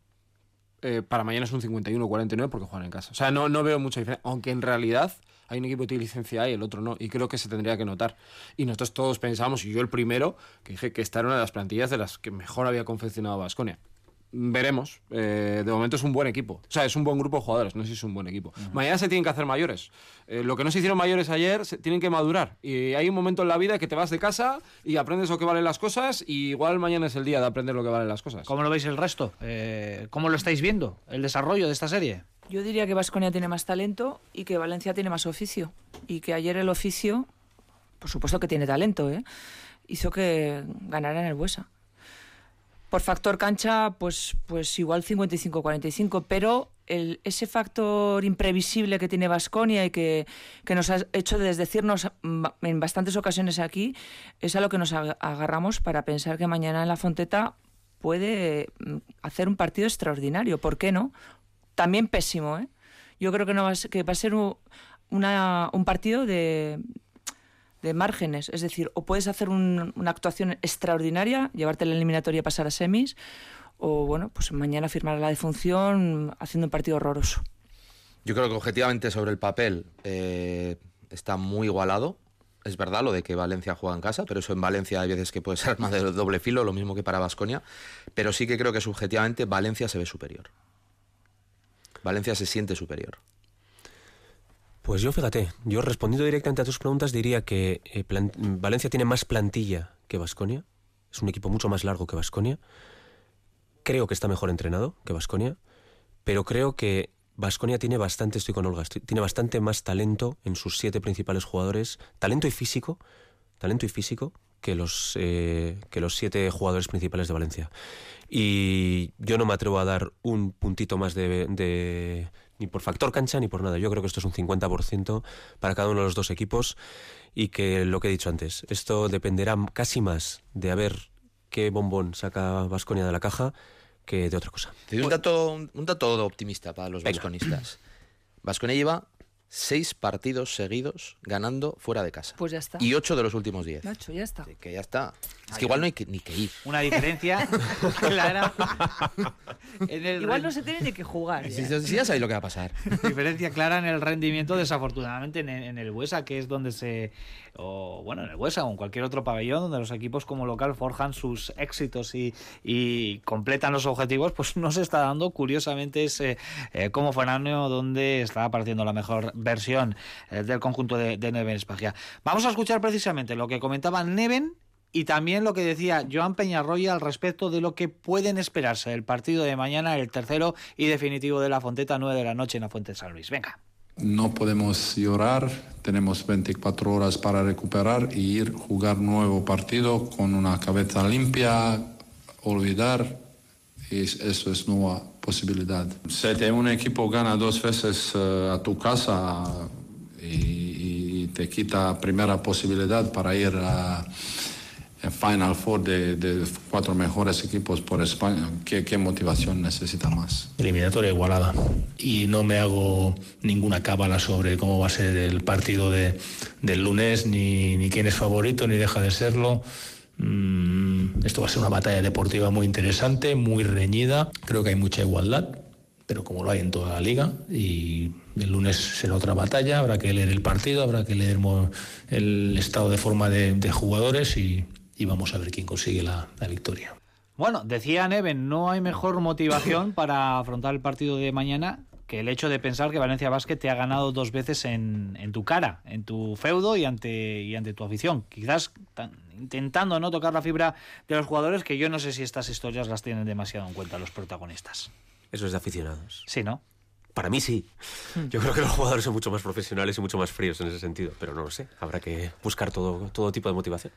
eh, para mañana es un 51-49 porque juegan en casa. O sea, no, no veo mucha diferencia. Aunque en realidad hay un equipo que tiene licencia y el otro no. Y creo que se tendría que notar. Y nosotros todos pensábamos, y yo el primero, que dije que esta era una de las plantillas de las que mejor había confeccionado Vasconia veremos. Eh, de momento es un buen equipo. O sea, es un buen grupo de jugadores, no sé si es un buen equipo. Mañana se tienen que hacer mayores. Eh, lo que no se hicieron mayores ayer, se tienen que madurar. Y hay un momento en la vida que te vas de casa y aprendes lo que valen las cosas y igual mañana es el día de aprender lo que valen las cosas. ¿Cómo lo veis el resto? Eh, ¿Cómo lo estáis viendo, el desarrollo de esta serie? Yo diría que Vasconia tiene más talento y que Valencia tiene más oficio. Y que ayer el oficio, por supuesto que tiene talento, hizo que ganaran el Buesa por factor cancha, pues, pues igual 55-45, pero el, ese factor imprevisible que tiene Vasconia y que, nos ha hecho desdecirnos en bastantes ocasiones aquí, es a lo que nos agarramos para pensar que mañana en la Fonteta puede mm, hacer un partido extraordinario. ¿Por qué no? También pésimo, ¿eh? Yo creo que, no va, que a ser un partido de, de márgenes. Es decir, o puedes hacer una actuación extraordinaria, llevarte la eliminatoria y pasar a semis, o bueno, pues mañana firmar la defunción haciendo un partido horroroso. Yo creo que objetivamente sobre el papel eh, está muy igualado. Es verdad lo de que Valencia juega en casa, pero eso en Valencia hay veces que puede ser más de doble filo, lo mismo que para Vasconia. Pero sí que creo que subjetivamente Valencia se ve superior. Valencia se siente superior. Pues yo fíjate, yo respondiendo directamente a tus preguntas diría que eh, Valencia tiene más plantilla que Vasconia. Es un equipo mucho más largo que Vasconia. Creo que está mejor entrenado que Vasconia, pero creo que Vasconia tiene bastante, estoy con Olga, tiene bastante más talento en sus siete principales jugadores, talento y físico, talento y físico que los eh, que los siete jugadores principales de Valencia. Y yo no me atrevo a dar un puntito más de, de- ni por factor cancha ni por nada. Yo creo que esto es un 50% para cada uno de los dos equipos y que lo que he dicho antes, esto dependerá casi más de a ver qué bombón saca Vasconia de la caja que de otra cosa. Te doy un dato, un, dato optimista para los vasconistas. Vasconia lleva seis partidos seguidos ganando fuera de casa. Pues ya está. Y ocho de los últimos diez. Nacho, ya está. Así Que ya está. Es que igual no hay que, ni que ir. Una diferencia clara en el Igual no se tiene ni que jugar. Si, ya. si ya sabéis lo que va a pasar. diferencia clara en el rendimiento, desafortunadamente, en, en el Buesa, que es donde se. O, bueno, en el Buesa o en cualquier otro pabellón donde los equipos como local forjan sus éxitos y, y completan los objetivos, pues no se está dando, curiosamente, ese eh, como Fernando, donde está apareciendo la mejor versión eh, del conjunto de, de Neven Espagia. Vamos a escuchar precisamente lo que comentaba Neven. Y también lo que decía Joan Peñarroya al respecto de lo que pueden esperarse del partido de mañana, el tercero y definitivo de la Fonteta, 9 de la noche en la Fuente de San Luis. Venga. No podemos llorar, tenemos 24 horas para recuperar y ir jugar nuevo partido con una cabeza limpia, olvidar, y es- eso es nueva posibilidad. Si te un equipo gana dos veces eh, a tu casa y, y te quita primera posibilidad para ir a a Final Four de, de cuatro mejores equipos por España, ¿qué, qué motivación necesita más? eliminatoria igualada. Y no me hago ninguna cábala sobre cómo va a ser el partido de, del lunes, ni, ni quién es favorito, ni deja de serlo. Mm, esto va a ser una batalla deportiva muy interesante, muy reñida. Creo que hay mucha igualdad, pero como lo hay en toda la liga. Y el lunes será otra batalla, habrá que leer el partido, habrá que leer el estado de forma de, jugadores y, y vamos a ver quién consigue la- la victoria. Bueno, decía Neven, no hay mejor motivación para afrontar el partido de mañana que el hecho de pensar que Valencia Basket te ha ganado dos veces en, en tu cara, en tu feudo y ante, y ante tu afición. Quizás tan- intentando no tocar la fibra de los jugadores, que yo no sé si estas historias las tienen demasiado en cuenta los protagonistas. Eso es de aficionados. Sí, ¿no? Para mí sí. Yo creo que los jugadores son mucho más profesionales y mucho más fríos en ese sentido, pero no lo sé. Habrá que buscar todo, todo tipo de motivación.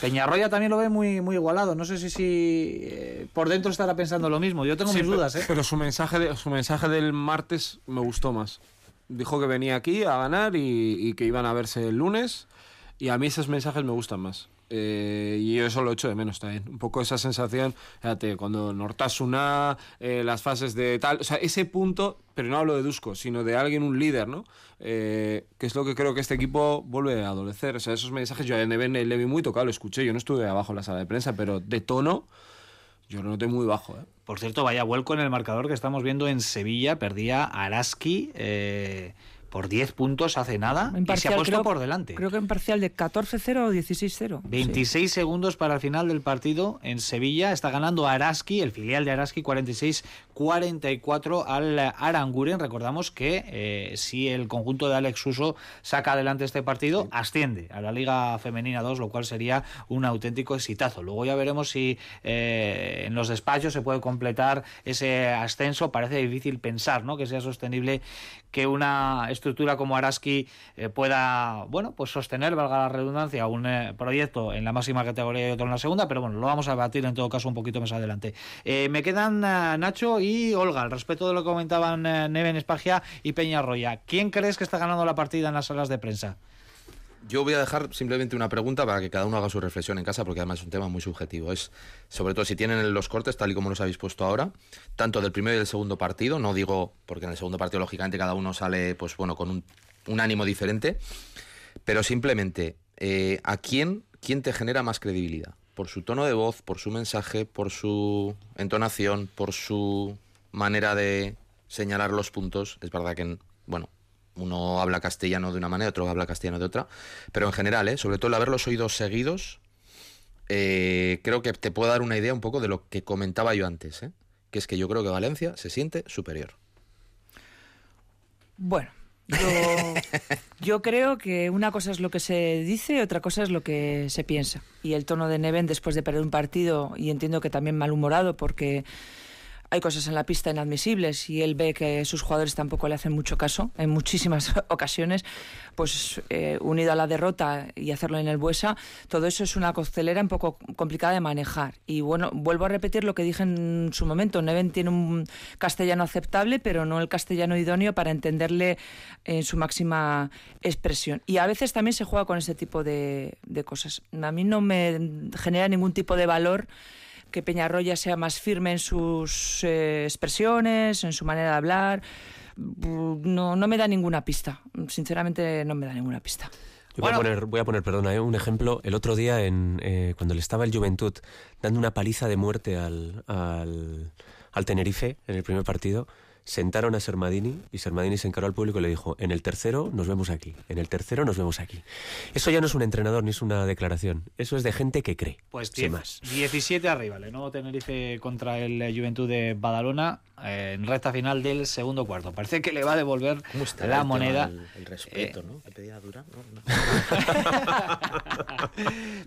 Peñarroya también lo ve muy, muy igualado. No sé si, si eh, por dentro estará pensando lo mismo. Yo tengo Sí, mis pero- dudas, ¿eh? Pero su mensaje, de- su mensaje del martes me gustó más. Dijo que venía aquí a ganar y, y que iban a verse el lunes. Y a mí esos mensajes me gustan más. Eh, y yo eso lo echo de menos también. Un poco esa sensación, fíjate, cuando Nortasuna, eh, las fases de tal. O sea, ese punto, pero no hablo de Dusko, sino de alguien, un líder, ¿no? Eh, que es lo que creo que este equipo vuelve a adolecer. O sea, esos mensajes, yo a Neven le vi muy tocado, lo escuché. Yo no estuve abajo en la sala de prensa, pero de tono, yo lo noté muy bajo, ¿eh? Por cierto, vaya vuelco en el marcador que estamos viendo en Sevilla. Perdía Araski eh, por 10 puntos hace nada En y se ha parcial, puesto creo- por delante. Creo que en parcial de 14-0 o 16-0. 26 segundos para el final del partido en Sevilla. Está ganando Araski, el filial de Araski, 46-44 al Aranguren. Recordamos que eh, si el conjunto de Alex Suso saca adelante este partido, asciende a la Liga Femenina 2, lo cual sería un auténtico exitazo. Luego ya veremos si eh, en los despachos se puede completar ese ascenso. Parece difícil pensar ¿no? que sea sostenible que una estructura como Araski eh, pueda, bueno, pues sostener, valga la redundancia, un eh, proyecto en la máxima categoría y otro en la segunda, pero bueno, lo vamos a debatir en todo caso un poquito más adelante. Eh, me quedan Nacho y Olga, al respecto de lo que comentaban eh, Neven Espagia y Peñarroya. ¿Quién crees que está ganando la partida en las salas de prensa? Yo voy a dejar simplemente una pregunta para que cada uno haga su reflexión en casa, porque además es un tema muy subjetivo. Es, sobre todo si tienen los cortes, tal y como los habéis puesto ahora, tanto del primero y del segundo partido, no digo, porque en el segundo partido, lógicamente, cada uno sale, pues bueno, con un, un ánimo diferente, pero simplemente, eh, ¿a quién, quién te genera más credibilidad? Por su tono de voz, por su mensaje, por su entonación, por su manera de señalar los puntos. Es verdad que, bueno, Uno habla castellano de una manera, otro habla castellano de otra. Pero en general, ¿eh? sobre todo el haberlos oído seguidos, eh, creo que te puedo dar una idea un poco de lo que comentaba yo antes. ¿eh? Que es que yo creo que Valencia se siente superior. Bueno, yo, yo, creo que una cosa es lo que se dice y otra cosa es lo que se piensa. Y el tono de Neven después de perder un partido, y entiendo que también malhumorado porque hay cosas en la pista inadmisibles y él ve que sus jugadores tampoco le hacen mucho caso en muchísimas ocasiones, pues eh, unido a la derrota y hacerlo en el Buesa, todo eso es una costelera un poco complicada de manejar. Y bueno, vuelvo a repetir lo que dije en su momento, Neven tiene un castellano aceptable, pero no el castellano idóneo para entenderle en su máxima expresión. Y a veces también se juega con ese tipo de, de cosas. A mí no me genera ningún tipo de valor que Peñarroya sea más firme en sus eh, expresiones, en su manera de hablar. No, no me da ninguna pista. Sinceramente, no me da ninguna pista. Yo voy, a poner, voy a poner, perdona, ¿eh? un ejemplo. El otro día, en, eh, cuando le estaba el Juventud dando una paliza de muerte al, al, al Tenerife en el primer partido, sentaron a Sermadini y Sermadini se encaró al público y le dijo, en el tercero nos vemos aquí, en el tercero nos vemos aquí. Eso ya no es un entrenador ni es una declaración, eso es de gente que cree. Pues sin más. 17 arriba, el nuevo Tenerife contra el Juventud de Badalona eh, en recta final del segundo cuarto. Parece que le va a devolver la moneda. El, el respeto, eh, ¿no? ¿Le pedía dura? No, no.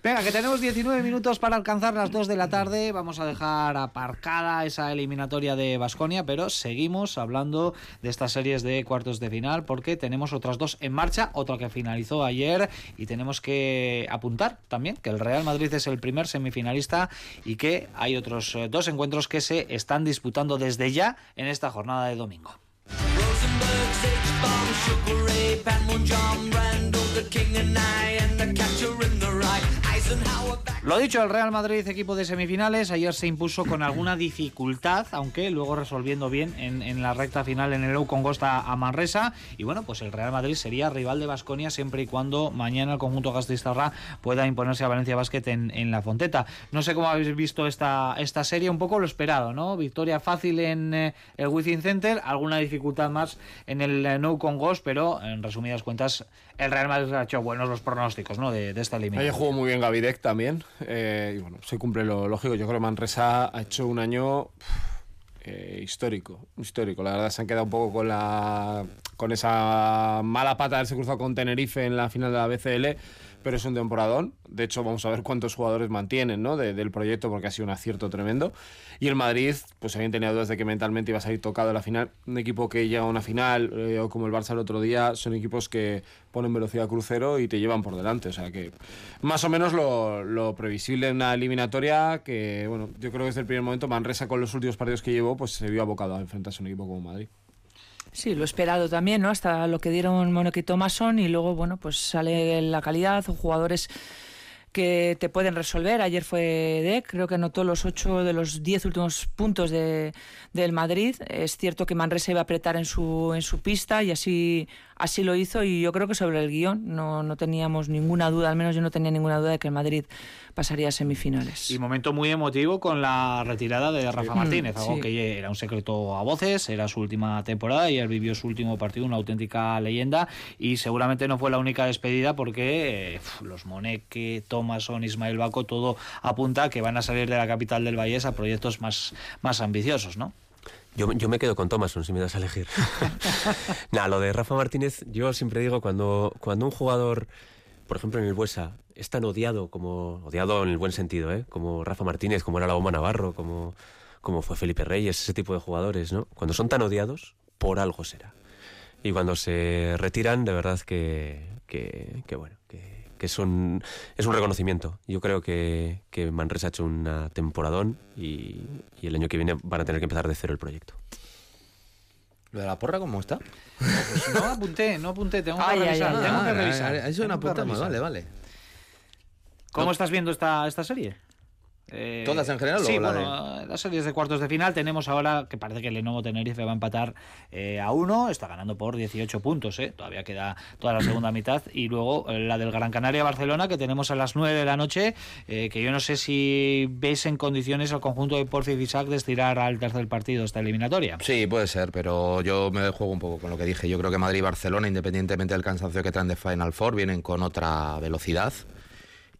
Venga, que tenemos 19 minutos para alcanzar las 2 de la tarde. Vamos a dejar aparcada esa eliminatoria de Basconia, pero seguimos hablando de estas series de cuartos de final porque tenemos otras dos en marcha, otra que finalizó ayer y tenemos que apuntar también que el Real Madrid es el primer semifinalista y que hay otros eh, dos encuentros que se están disputando desde ya en esta jornada de domingo. Lo dicho, el Real Madrid, equipo de semifinales, ayer se impuso con alguna dificultad, aunque luego resolviendo bien en, en la recta final en el con Costa a Manresa. Y bueno, pues el Real Madrid sería rival de Basconia siempre y cuando mañana el conjunto Gastistarra pueda imponerse a Valencia Basket en, en, la Fonteta. No sé cómo habéis visto esta, esta serie, un poco lo esperado, ¿no? Victoria fácil en eh, el Wizzing Center, alguna dificultad más en el eh, No con Ghost, pero en resumidas cuentas, el Real Madrid ha hecho buenos los pronósticos, ¿no? De, de esta eliminación. Ayer jugó muy bien Gavidec también. Eh, y bueno, se cumple lo lógico. Yo creo que Manresa ha hecho un año eh, histórico, histórico. La verdad se han quedado un poco con la con esa mala pata de haberse cruzado con Tenerife en la final de la BCL, pero es un temporadón. De hecho, vamos a ver cuántos jugadores mantienen ¿no? de, del proyecto porque ha sido un acierto tremendo. Y el Madrid, pues habían tenido dudas de que mentalmente iba a salir tocado en la final. Un equipo que llega a una final, eh, o como el Barça el otro día, son equipos que ponen velocidad crucero y te llevan por delante. O sea que más o menos lo, lo previsible en una eliminatoria que, bueno, yo creo que desde el primer momento Manresa con los últimos partidos que llevó, pues se vio abocado a enfrentarse a un equipo como Madrid. Sí, lo esperado también, ¿no? Hasta lo que dieron Monaco y Thomason y luego, bueno, pues sale la calidad jugadores que te pueden resolver. Ayer fue Dec, creo que anotó los 8 de los 10 últimos puntos de, del Madrid. Es cierto que Manresa iba a apretar en su, en su pista y así, así lo hizo. Y yo creo que sobre el guion no, no teníamos ninguna duda, al menos yo no tenía ninguna duda de que el Madrid pasaría a semifinales. Y momento muy emotivo con la retirada de Rafa Martínez, algo sí. que era un secreto a voces, era su última temporada y él vivió su último partido, una auténtica leyenda y seguramente no fue la única despedida porque eh, los Moneque, Thomason, Ismael Baco, todo apunta a que van a salir de la capital del Vallés a proyectos más, más ambiciosos, ¿no? Yo, yo, me quedo con Thomason si me das a elegir. Nada, lo de Rafa Martínez, yo siempre digo cuando, cuando un jugador, por ejemplo en el Buesa, es tan odiado como odiado en el buen sentido, ¿eh? como Rafa Martínez, como era la Bomba Navarro, como, como fue Felipe Reyes, ese tipo de jugadores, ¿no? Cuando son tan odiados, por algo será. Y cuando se retiran, de verdad que, que, que bueno, que, que es, un, es un reconocimiento. Yo creo que, que Manresa ha hecho una temporadón y, y el año que viene van a tener que empezar de cero el proyecto. ¿Lo de la porra cómo está? Pues no apunté, no apunté, tengo que Ay, ay, revisar. ay, tengo ay, que Ah, revisar. Eso es tengo una puta más, revisar. vale, vale. ¿Cómo estás viendo esta, esta serie? Eh, ¿Todas en general o Sí, la bueno, las series de cuartos de final tenemos ahora que parece que el Lenovo Tenerife va a empatar eh, a uno, está ganando por 18 puntos, eh, todavía queda toda la segunda mitad, y luego eh, la del Gran Canaria Barcelona que tenemos a las 9 de la noche, eh, que yo no sé si ves en condiciones al conjunto de Porfi y Isaac de estirar al tercer partido esta eliminatoria. Sí, puede ser, pero yo me juego un poco con lo que dije. Yo creo que Madrid y Barcelona, independientemente del cansancio que traen de Final Four, vienen con otra velocidad.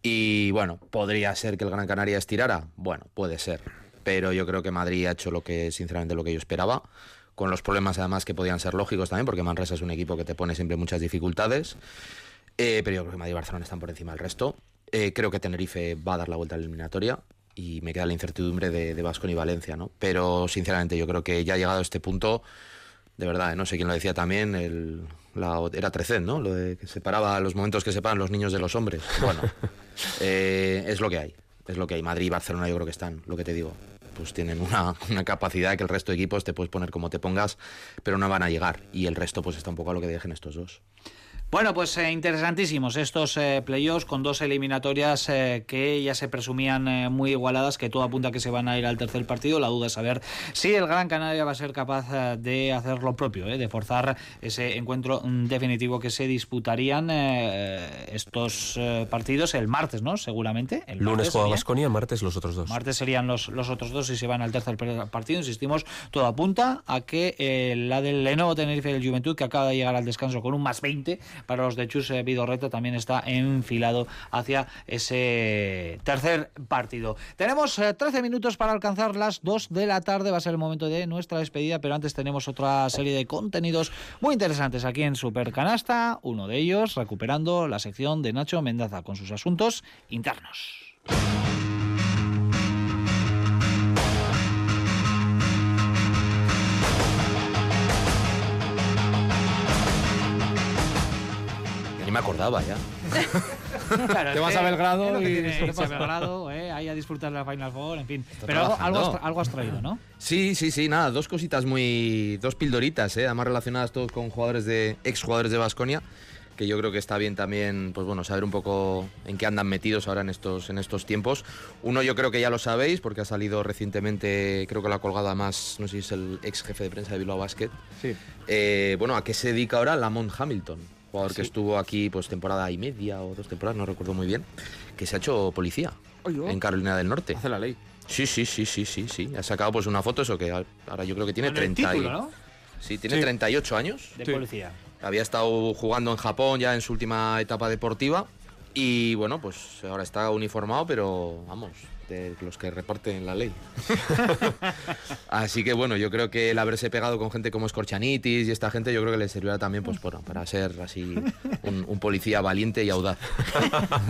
Y bueno, podría ser que el Gran Canaria estirara. Bueno, puede ser. Pero yo creo que Madrid ha hecho lo que, sinceramente, lo que yo esperaba. Con los problemas, además, que podían ser lógicos también, porque Manresa es un equipo que te pone siempre muchas dificultades. Eh, pero yo creo que Madrid y Barcelona están por encima del resto. Eh, creo que Tenerife va a dar la vuelta a la eliminatoria y me queda la incertidumbre de, de y Valencia, ¿no? Pero sinceramente yo creo que ya ha llegado a este punto, de verdad, ¿eh? no sé quién lo decía también, el, la, era Trecet, ¿no? Lo de que separaba los momentos que separan los niños de los hombres. Bueno, eh, es lo que hay, es lo que hay. Madrid y Barcelona yo creo que están, lo que te digo, pues tienen una, una capacidad que el resto de equipos te puedes poner como te pongas, pero no van a llegar. Y el resto pues está un poco a lo que dejen estos dos. Bueno, pues eh, interesantísimos estos eh, playoffs con dos eliminatorias eh, que ya se presumían eh, muy igualadas, que todo apunta a que se van a ir al tercer partido. La duda es saber si el Gran Canaria va a ser capaz de hacer lo propio, de forzar ese encuentro definitivo que se disputarían estos partidos el martes, ¿no? Seguramente. El Lunes juega sería. Basconia, martes los otros dos. Martes serían los, los otros dos y se van al tercer partido. Insistimos, todo apunta a que la del Lenovo Tenerife y el Juventud, que acaba de llegar al descanso con un más 20 para los de Chus eh, Vidorreta, también está enfilado hacia ese tercer partido. Tenemos eh, 13 minutos para alcanzar las 2 de la tarde. Va a ser el momento de nuestra despedida, pero antes tenemos otra serie de contenidos muy interesantes aquí en Supercanasta. Uno de ellos recuperando la sección de Nacho Mendaza con sus asuntos internos. Me acordaba ya. Claro, Te vas a Belgrado y a. Belgrado, eh, ahí a disfrutar de la Final Four, en fin. Pero algo, algo, has, algo has traído, ¿no? Sí, sí, sí, nada, dos cositas muy. dos pildoritas, ¿eh? además relacionadas todos con jugadores de. exjugadores de Basconia, que yo creo que está bien también, pues bueno, saber un poco en qué andan metidos ahora en estos, en estos tiempos. Uno yo creo que ya lo sabéis, porque ha salido recientemente, creo que lo ha colgado además, no sé si es el ex jefe de prensa de Bilbao Basket. Sí. Eh, bueno, ¿a qué se dedica ahora Lamont Hamilton? Jugador que estuvo aquí pues temporada y media o dos temporadas, no recuerdo muy bien, que se ha hecho policía Oye, en Carolina del Norte. Hace la ley. Sí, sí, sí, sí, sí, sí. Ha sacado pues una foto, eso que ahora yo creo que tiene el 30 y- título, ¿no? Sí, tiene Sí. 38 años. De Sí. policía. Había estado jugando en Japón ya en su última etapa deportiva y bueno, pues ahora está uniformado, pero vamos, de los que reparten la ley. Así que bueno, yo creo que el haberse pegado con gente como Scorchanitis y esta gente, yo creo que le servirá también pues bueno, para ser así un, un policía valiente y audaz.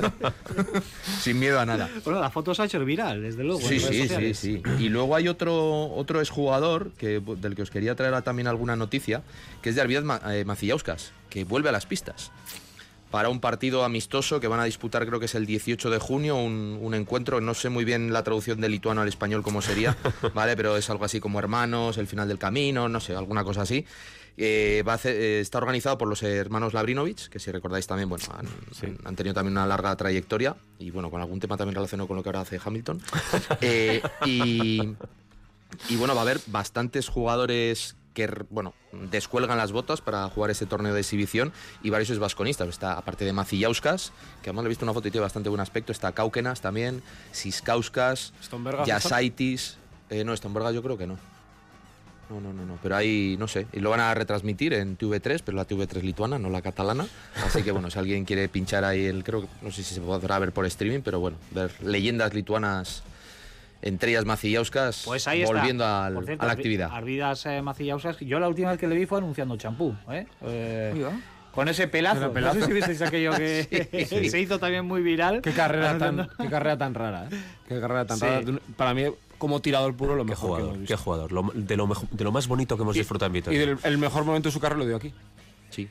Sin miedo a nada. Bueno, la foto se ha hecho viral, desde luego. Sí, sí, sí, sí. Y luego hay otro, otro exjugador que, del que os quería traer también alguna noticia, que es de Arvidas Ma- eh, Macillauskas, que vuelve a las pistas para un partido amistoso que van a disputar, creo que es el 18 de junio, un, un encuentro, no sé muy bien la traducción del lituano al español cómo sería, ¿vale? Pero es algo así como hermanos, el final del camino, no sé, alguna cosa así. Eh, va a hacer- eh, está organizado por los hermanos Labrinovich, que si recordáis también, bueno, han, han- han tenido también una larga trayectoria y bueno, con algún tema también relacionado con lo que ahora hace Hamilton. Eh, y, y bueno, va a haber bastantes jugadores que bueno, descuelgan las botas para jugar este torneo de exhibición y varios vasconistas. Está, aparte de Macillauskas, que además le he visto una foto y tiene bastante buen aspecto, está Kaukenas también, Siskauskas, Jasaitis. Eh, no, Stombergas yo creo que no. No, no, no, no. Pero ahí, no sé. Y lo van a retransmitir en TV3, pero la TV3 lituana, no la catalana. Así que bueno, si alguien quiere pinchar ahí el. Creo que no sé si se podrá ver por streaming, pero bueno, ver leyendas lituanas entre ellas Macillauskas Pues ahí volviendo está. al- Por cierto, a la actividad. Arvidas eh, Macillauskas, yo la última vez que le vi fue anunciando champú. ¿eh? Eh, con ese pelazo. Pelazo. No sé si visteis aquello que se hizo también muy viral. Qué carrera, tan, qué carrera tan rara, ¿eh? Qué carrera tan Sí. rara. Para mí, como tirador puro, lo mejor que jugador, hemos qué jugador. Lo- de, lo mejo- de lo más bonito que hemos disfrutado en Y Vitoria. del, el mejor momento de su carrera lo dio aquí. Sí.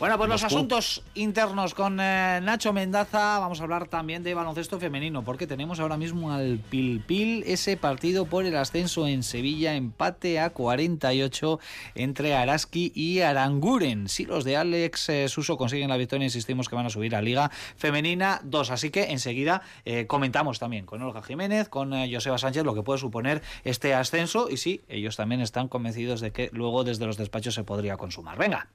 Bueno, pues los asuntos internos con eh, Nacho Mendaza. Vamos a hablar también de baloncesto femenino, porque tenemos ahora mismo al Pil Pil ese partido por el ascenso en Sevilla, empate a 48 entre Araski y Aranguren. Si los de Alex eh, Suso consiguen la victoria, insistimos que van a subir a Liga Femenina 2. Así que enseguida eh, comentamos también con Olga Jiménez, con Joseba Sánchez, lo que puede suponer este ascenso. Y sí, ellos también están convencidos de que luego desde los despachos se podría consumar. Venga.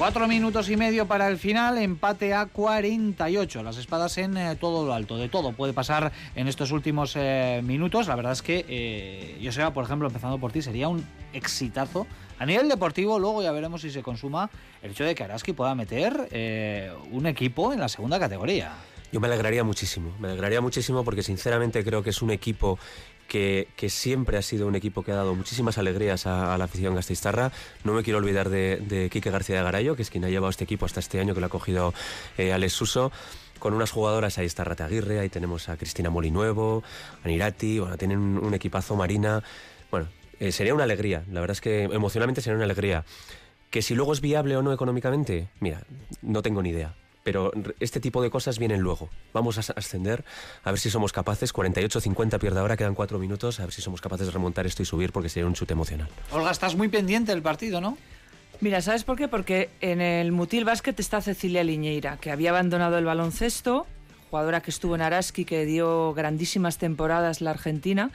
Cuatro minutos y medio para el final, empate a 48. Las espadas en eh, todo lo alto. De todo puede pasar en estos últimos eh, minutos. La verdad es que, eh, yo sé, por ejemplo, empezando por ti, sería un exitazo. A nivel deportivo, luego ya veremos si se consuma el hecho de que Araski pueda meter eh, un equipo en la segunda categoría. Yo me alegraría muchísimo, me alegraría muchísimo porque sinceramente creo que es un equipo que, siempre ha sido un equipo que ha dado muchísimas alegrías a, la afición gasteiztarra. No me quiero olvidar de, de Quique García de Garayo, que es quien ha llevado este equipo hasta este año, que lo ha cogido eh, Alex Suso. Con unas jugadoras, ahí está Rata Aguirre, ahí tenemos a Cristina Molinuevo, a Nirati, bueno, tienen un, un equipazo Marina. Bueno, eh, sería una alegría, la verdad es que emocionalmente sería una alegría. Que si luego es viable o no económicamente, mira, no tengo ni idea. Pero este tipo de cosas vienen luego. Vamos a as- ascender, a ver si somos capaces. 48-50 pierde ahora, quedan 4 minutos. A ver si somos capaces de remontar esto y subir porque sería un chute emocional. Olga, estás muy pendiente del partido, ¿no? Mira, ¿sabes por qué? Porque en el Mutil Basket está Cecilia Liñeira, que había abandonado el baloncesto, jugadora que estuvo en Araski, que dio grandísimas temporadas la Argentina,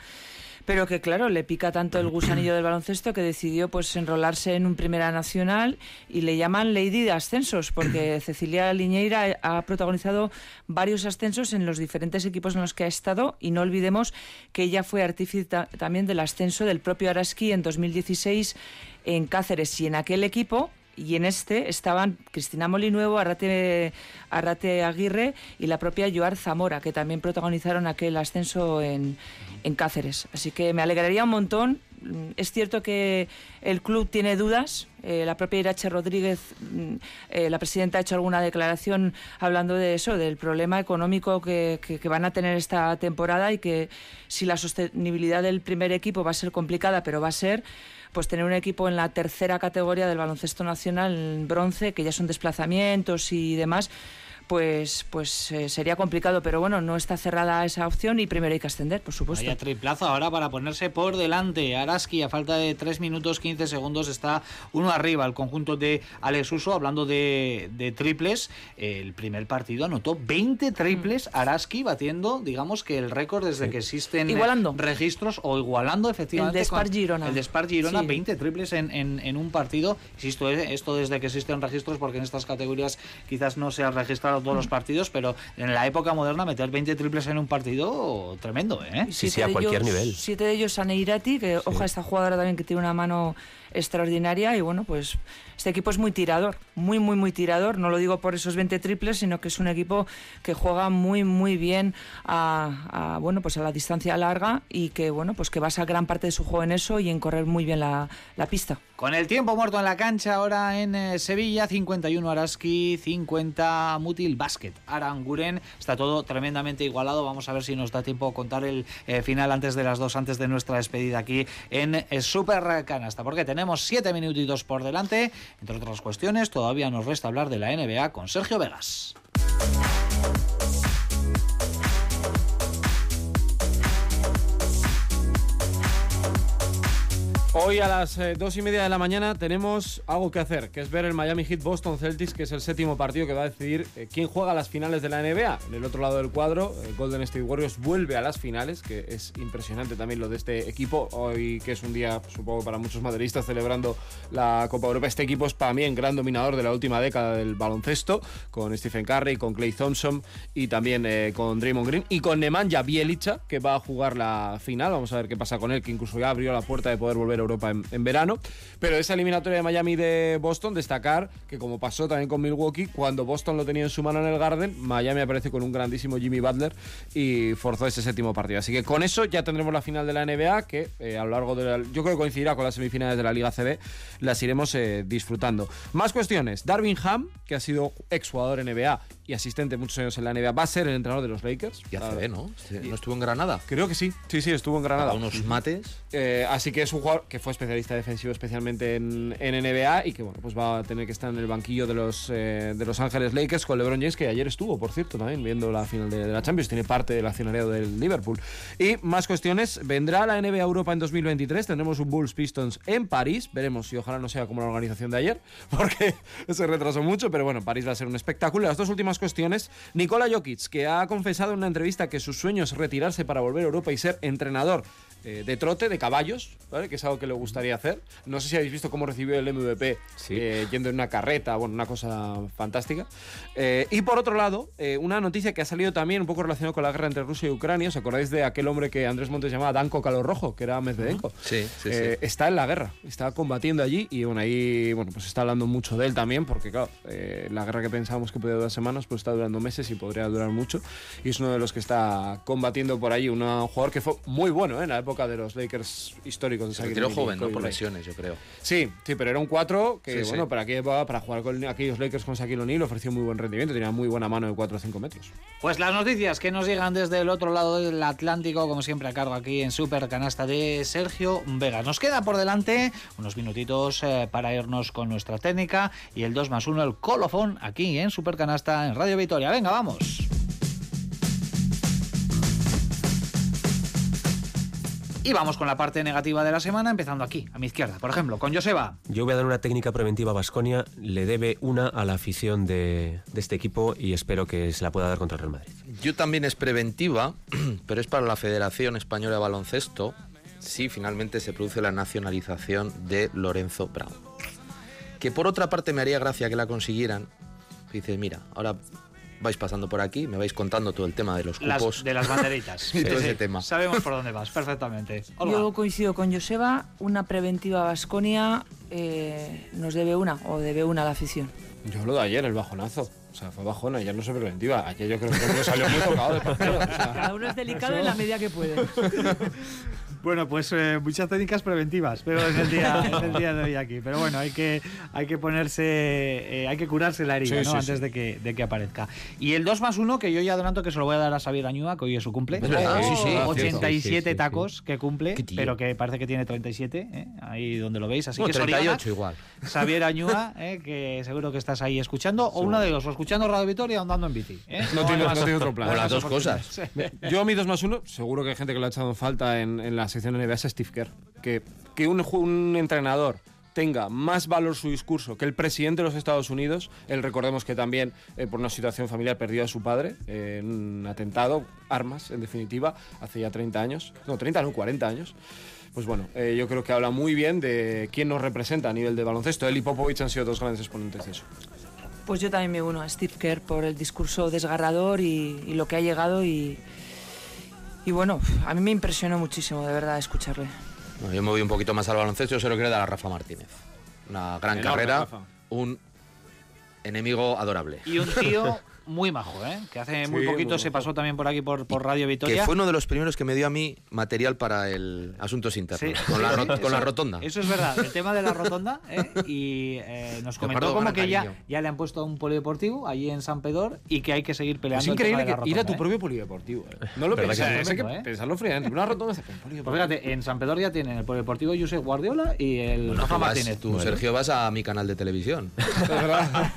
pero que claro, le pica tanto el gusanillo del baloncesto que decidió pues enrolarse en un Primera Nacional y le llaman Lady de Ascensos, porque Cecilia Liñeira ha protagonizado varios ascensos en los diferentes equipos en los que ha estado y no olvidemos que ella fue artífice ta- también del ascenso del propio Araski en 2016 en Cáceres. Y en aquel equipo y en este estaban Cristina Molinuevo, Arrate, Arrate Aguirre y la propia Joar Zamora, que también protagonizaron aquel ascenso en, en Cáceres. Así que me alegraría un montón. Mm, Es cierto que el club tiene dudas. eh, la propia Irache Rodríguez, mm, eh, la presidenta, ha hecho alguna declaración hablando de eso, del problema económico que, que- van a tener esta temporada y que si la sostenibilidad del primer equipo va a ser complicada, pero va a ser pues tener un equipo en la tercera categoría del baloncesto nacional, en bronce, que ya son desplazamientos y demás, pues, pues eh, sería complicado. Pero bueno, no está cerrada esa opción y primero hay que ascender, por supuesto. Vaya triplazo ahora para ponerse por delante. Araski, a falta de 3 minutos 15 segundos, está uno arriba. El conjunto de Alex Uso, hablando de, de triples, el primer partido anotó 20 triples. Araski batiendo, digamos que el récord desde que existen eh, Igualando. registros o igualando efectivamente. El de Spar Girona. El de Spar Girona, Sí. 20 triples en, en- en un partido. Insisto, eh, esto desde que existen registros, porque en estas categorías quizás no se han registrado todos los partidos, pero en la época moderna meter 20 triples en un partido, tremendo, ¿eh? Sí, siete sí, a de cualquier ellos- nivel. Siete de ellos a Neirati, que oja esta jugadora también que tiene una mano extraordinaria y bueno, pues este equipo es muy tirador, muy, muy, muy tirador. No lo digo por esos 20 triples, sino que es un equipo que juega muy, muy bien a, bueno, pues a la distancia larga y que bueno, pues que basa gran parte de su juego en eso y en correr muy bien la, pista. Con el tiempo muerto en la cancha ahora en eh, Sevilla, 51 Araski, 50 Mutil Basket. Aranguren, está todo tremendamente igualado. Vamos a ver si nos da tiempo contar el eh, final antes de las dos, antes de nuestra despedida aquí en eh, Super Canasta, porque tenemos siete minutitos por delante. Entre otras cuestiones, todavía nos resta hablar de la NBA con Sergio Vegas. Hoy a las eh, dos y media de la mañana tenemos algo que hacer, que es ver el Miami Heat Boston Celtics, que es el séptimo partido que va a decidir eh, quién juega las finales de la NBA. En el otro lado del cuadro, eh, Golden State Warriors vuelve a las finales, que es impresionante también lo de este equipo. Hoy, que es un día, supongo, para muchos madridistas celebrando la Copa Europa. Este equipo es también gran dominador de la última década del baloncesto, con Stephen Curry, con Clay Thompson y también eh, con Draymond Green y con Nemanja Bielica, que va a jugar la final. Vamos a ver qué pasa con él, que incluso ya abrió la puerta de poder volver a Europa en, en verano. Pero esa eliminatoria de Miami de Boston, destacar que como pasó también con Milwaukee, cuando Boston lo tenía en su mano en el Garden, Miami aparece con un grandísimo Jimmy Butler y forzó ese séptimo partido. Así que con eso ya tendremos la final de la NBA, que eh, a lo largo de la, yo creo que coincidirá con las semifinales de la Liga CB, las iremos eh, disfrutando. Más cuestiones. Darvin Ham, que ha sido exjugador NBA y asistente muchos años en la NBA, va a ser el entrenador de los Lakers. Y ACB, ¿no? ¿No estuvo en Granada? Creo que sí, sí, sí, estuvo en Granada. A unos mates. Eh, así que es un jugador que fue especialista defensivo especialmente en, NBA y que bueno, pues va a tener que estar en el banquillo de los, eh, de los Ángeles Lakers con LeBron James, que ayer estuvo, por cierto, también viendo la final de, de la Champions, tiene parte del accionariado del Liverpool. Y más cuestiones, vendrá la NBA Europa en 2023, tendremos un Bulls Pistons en París, veremos si ojalá no sea como la organización de ayer, porque se retrasó mucho, pero bueno, París va a ser un espectáculo. Las dos últimas cuestiones, Nikola Jokic, que ha confesado en una entrevista que su sueño es retirarse para volver a Europa y ser entrenador eh, de trote, de caballos, ¿vale? que es algo que le gustaría hacer. No sé si habéis visto cómo recibió el MVP Sí. eh, yendo en una carreta, bueno, una cosa fantástica. Eh, y por otro lado, eh, una noticia que ha salido también un poco relacionada con la guerra entre Rusia y Ucrania. ¿Os acordáis de aquel hombre que Andrés Montes llamaba Danko Calor Rojo, que era Medvedenko? Sí, sí, Eh, sí. Está en la guerra, está combatiendo allí y bueno, ahí bueno, pues está hablando mucho de él también, porque claro, eh, la guerra que pensábamos que podía durar semanas, pues está durando meses y podría durar mucho. Y es uno de los que está combatiendo por una- un jugador que fue muy bueno en la época de los Lakers históricos. de Se retiró joven, ¿no? Por lesiones, yo creo. Sí, sí, pero era un 4 que, Sí, sí. bueno, para, que, para jugar con aquellos Lakers con Shaquille O'Neal ofreció muy buen rendimiento, tenía muy buena mano de 4 o 5 metros. Pues las noticias que nos llegan desde el otro lado del Atlántico, como siempre a cargo aquí en Super Canasta de Sergio Vega. Nos queda por delante unos minutitos eh, para irnos con nuestra técnica y el 2 más 1, el colofón, aquí en Super Canasta en Radio Victoria. Venga, vamos. Y vamos con la parte negativa de la semana, empezando aquí, a mi izquierda. Por ejemplo, con Joseba. Yo voy a dar una técnica preventiva a Basconia. Le debe una a la afición de, de este equipo y espero que se la pueda dar contra el Real Madrid. Yo también es preventiva, pero es para la Federación Española de Baloncesto si finalmente se produce la nacionalización de Lorenzo Brown. Que por otra parte me haría gracia que la consiguieran. Dices, mira, ahora vais pasando por aquí, me vais contando todo el tema de los Las, cupos. de las banderitas. Y todo ese tema. Sabemos por dónde vas, perfectamente. Olga. Yo coincido con Joseba, una preventiva Basconia nos debe una, o debe una a la afición. Yo lo de ayer, el bajonazo. O sea, fue bajona, ayer no se preventiva. Ayer yo creo que salió muy tocado de partido. O sea, Cada uno es delicado en la medida que puede. Bueno, pues eh, muchas técnicas preventivas, pero es el día, es el día de hoy aquí. Pero bueno, hay que, hay que ponerse, eh, hay que curarse la herida, Sí, ¿no? sí, Antes sí. De, que, de que aparezca. Y el 2 más 1, que yo ya adelanto que se lo voy a dar a Xavier Añúa, que hoy es su cumple. Oh, cierto. 87 Sí, sí, sí, tacos que cumple, pero que parece que tiene 37, ¿eh? ahí donde lo veis. Así No, que 38 Sorianak, igual. Xavier Añúa, ¿eh? que seguro que estás ahí escuchando, o uno de los, o escuchando Radio Victoria o andando en bici. ¿eh? No hay tiene- más- no tiene otro plan. O las dos cosas. oportunidades. Yo mi 2 más 1, seguro que hay gente que lo ha echado en falta en, en la sección NBA, es Steve Kerr. Que, que un, un entrenador tenga más valor su discurso que el presidente de los Estados Unidos, él recordemos que también eh, por una situación familiar perdió a su padre eh, en un atentado, armas en definitiva, hace ya 30 años, no 30, no 40 años. Pues bueno, eh, yo creo que habla muy bien de quién nos representa a nivel de baloncesto. Él y Popovich han sido dos grandes exponentes de eso. Pues yo también me uno a Steve Kerr por el discurso desgarrador y, y lo que ha llegado y, y bueno, a mí me impresionó muchísimo de verdad escucharle. No, yo me voy un poquito más al baloncesto, yo se lo quiero dar a Rafa Martínez. Una gran Enorme, carrera, Rafa. un enemigo adorable. Y un tío muy majo, ¿eh? que hace muy Sí, poquito muy se pasó también por aquí por, por Radio Que Victoria. fue uno de los primeros que me dio a mí material para el Asuntos Internos. Sí. Con, la, Eso- con la rotonda. Eso es verdad, el tema de la rotonda. ¿eh? Y eh, nos Me comentó acuerdo como que ya, cariño. ya le han puesto un polideportivo allí en San Pedro y que hay que seguir peleando. Es el tema increíble de la que ir a tu ¿eh? propio polideportivo. ¿eh? No lo ¿Verdad que pensás, sí? hay que ¿eh? pensarlo fríamente. Una rotonda se un polideportivo. Pues fíjate, en San Pedro ya tienen el polideportivo Josep Guardiola y el Bueno, Rafa Martínez. tú, Sergio, vas a mi canal de televisión. Es verdad.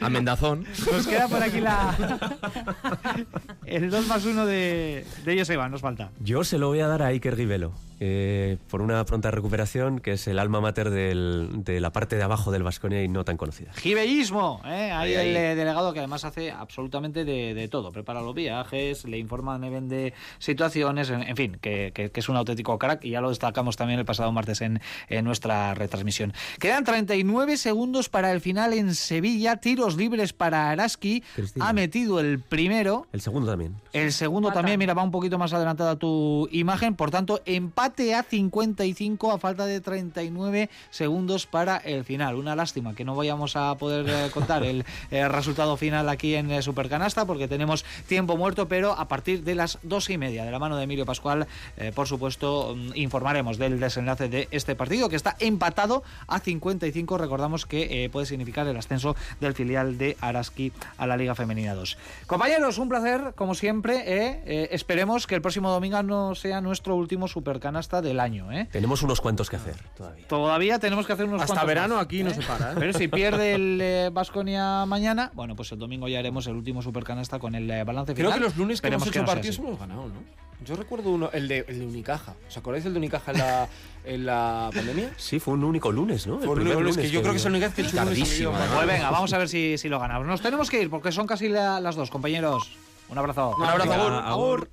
a Mendazón. Nos queda por aquí la el 2 más 1 de, de Joseba, nos falta. Yo se lo voy a dar a Iker Rivelo, eh, por una pronta recuperación, que es el alma mater del- de la parte de abajo del Vasconia y no tan conocida. Gibellismo, ¿eh? ahí Ahí, el ahí. eh, delegado que además hace absolutamente de, de todo. Prepara los viajes, le informa le vende situaciones, en, en fin, que, que- que es un auténtico crack y ya lo destacamos también el pasado martes en, en nuestra retransmisión. Quedan 39 segundos para el final en Sevilla. Tiros libres para Araski. Cristina. Ha metido el primero. El segundo también. El segundo Mata. también, mira, va un poquito más adelantada tu imagen. Por tanto, empate a 55 a falta de 39 segundos para el final. Una lástima que no vayamos a poder eh, contar el eh, resultado final aquí en eh, Supercanasta porque tenemos tiempo muerto, pero a partir de las dos y media de la mano de Emilio Pascual, por supuesto, mm, informaremos del desenlace de este partido que está empatado a 55. Recordamos que puede significar el ascenso del filial de Araski a la Liga Femenina 2. Compañeros, un placer, como siempre. esperemos que el próximo domingo no sea nuestro último supercanasta del año. ¿eh? Tenemos unos cuantos que hacer todavía. Todavía tenemos que hacer unos Hasta cuantos verano más, aquí no se para, ¿eh? Pero si pierde el Vasconia mañana, bueno, pues el domingo ya haremos el último supercanasta con el eh, balance Creo final. que los lunes que Esperemos hemos hecho no sea partidos hemos ganado, ¿no? Yo recuerdo uno, el de, el de Unicaja. ¿Os acordáis del de Unicaja en la, en la pandemia? Sí, fue un único lunes, ¿no? El un lunes que yo creo que es el único que he hecho un lunes Tardísimo, además. Pues venga, vamos a ver si, si lo ganamos. Nos tenemos que ir porque son casi la- las dos, compañeros. Un abrazo. Un abrazo, agur.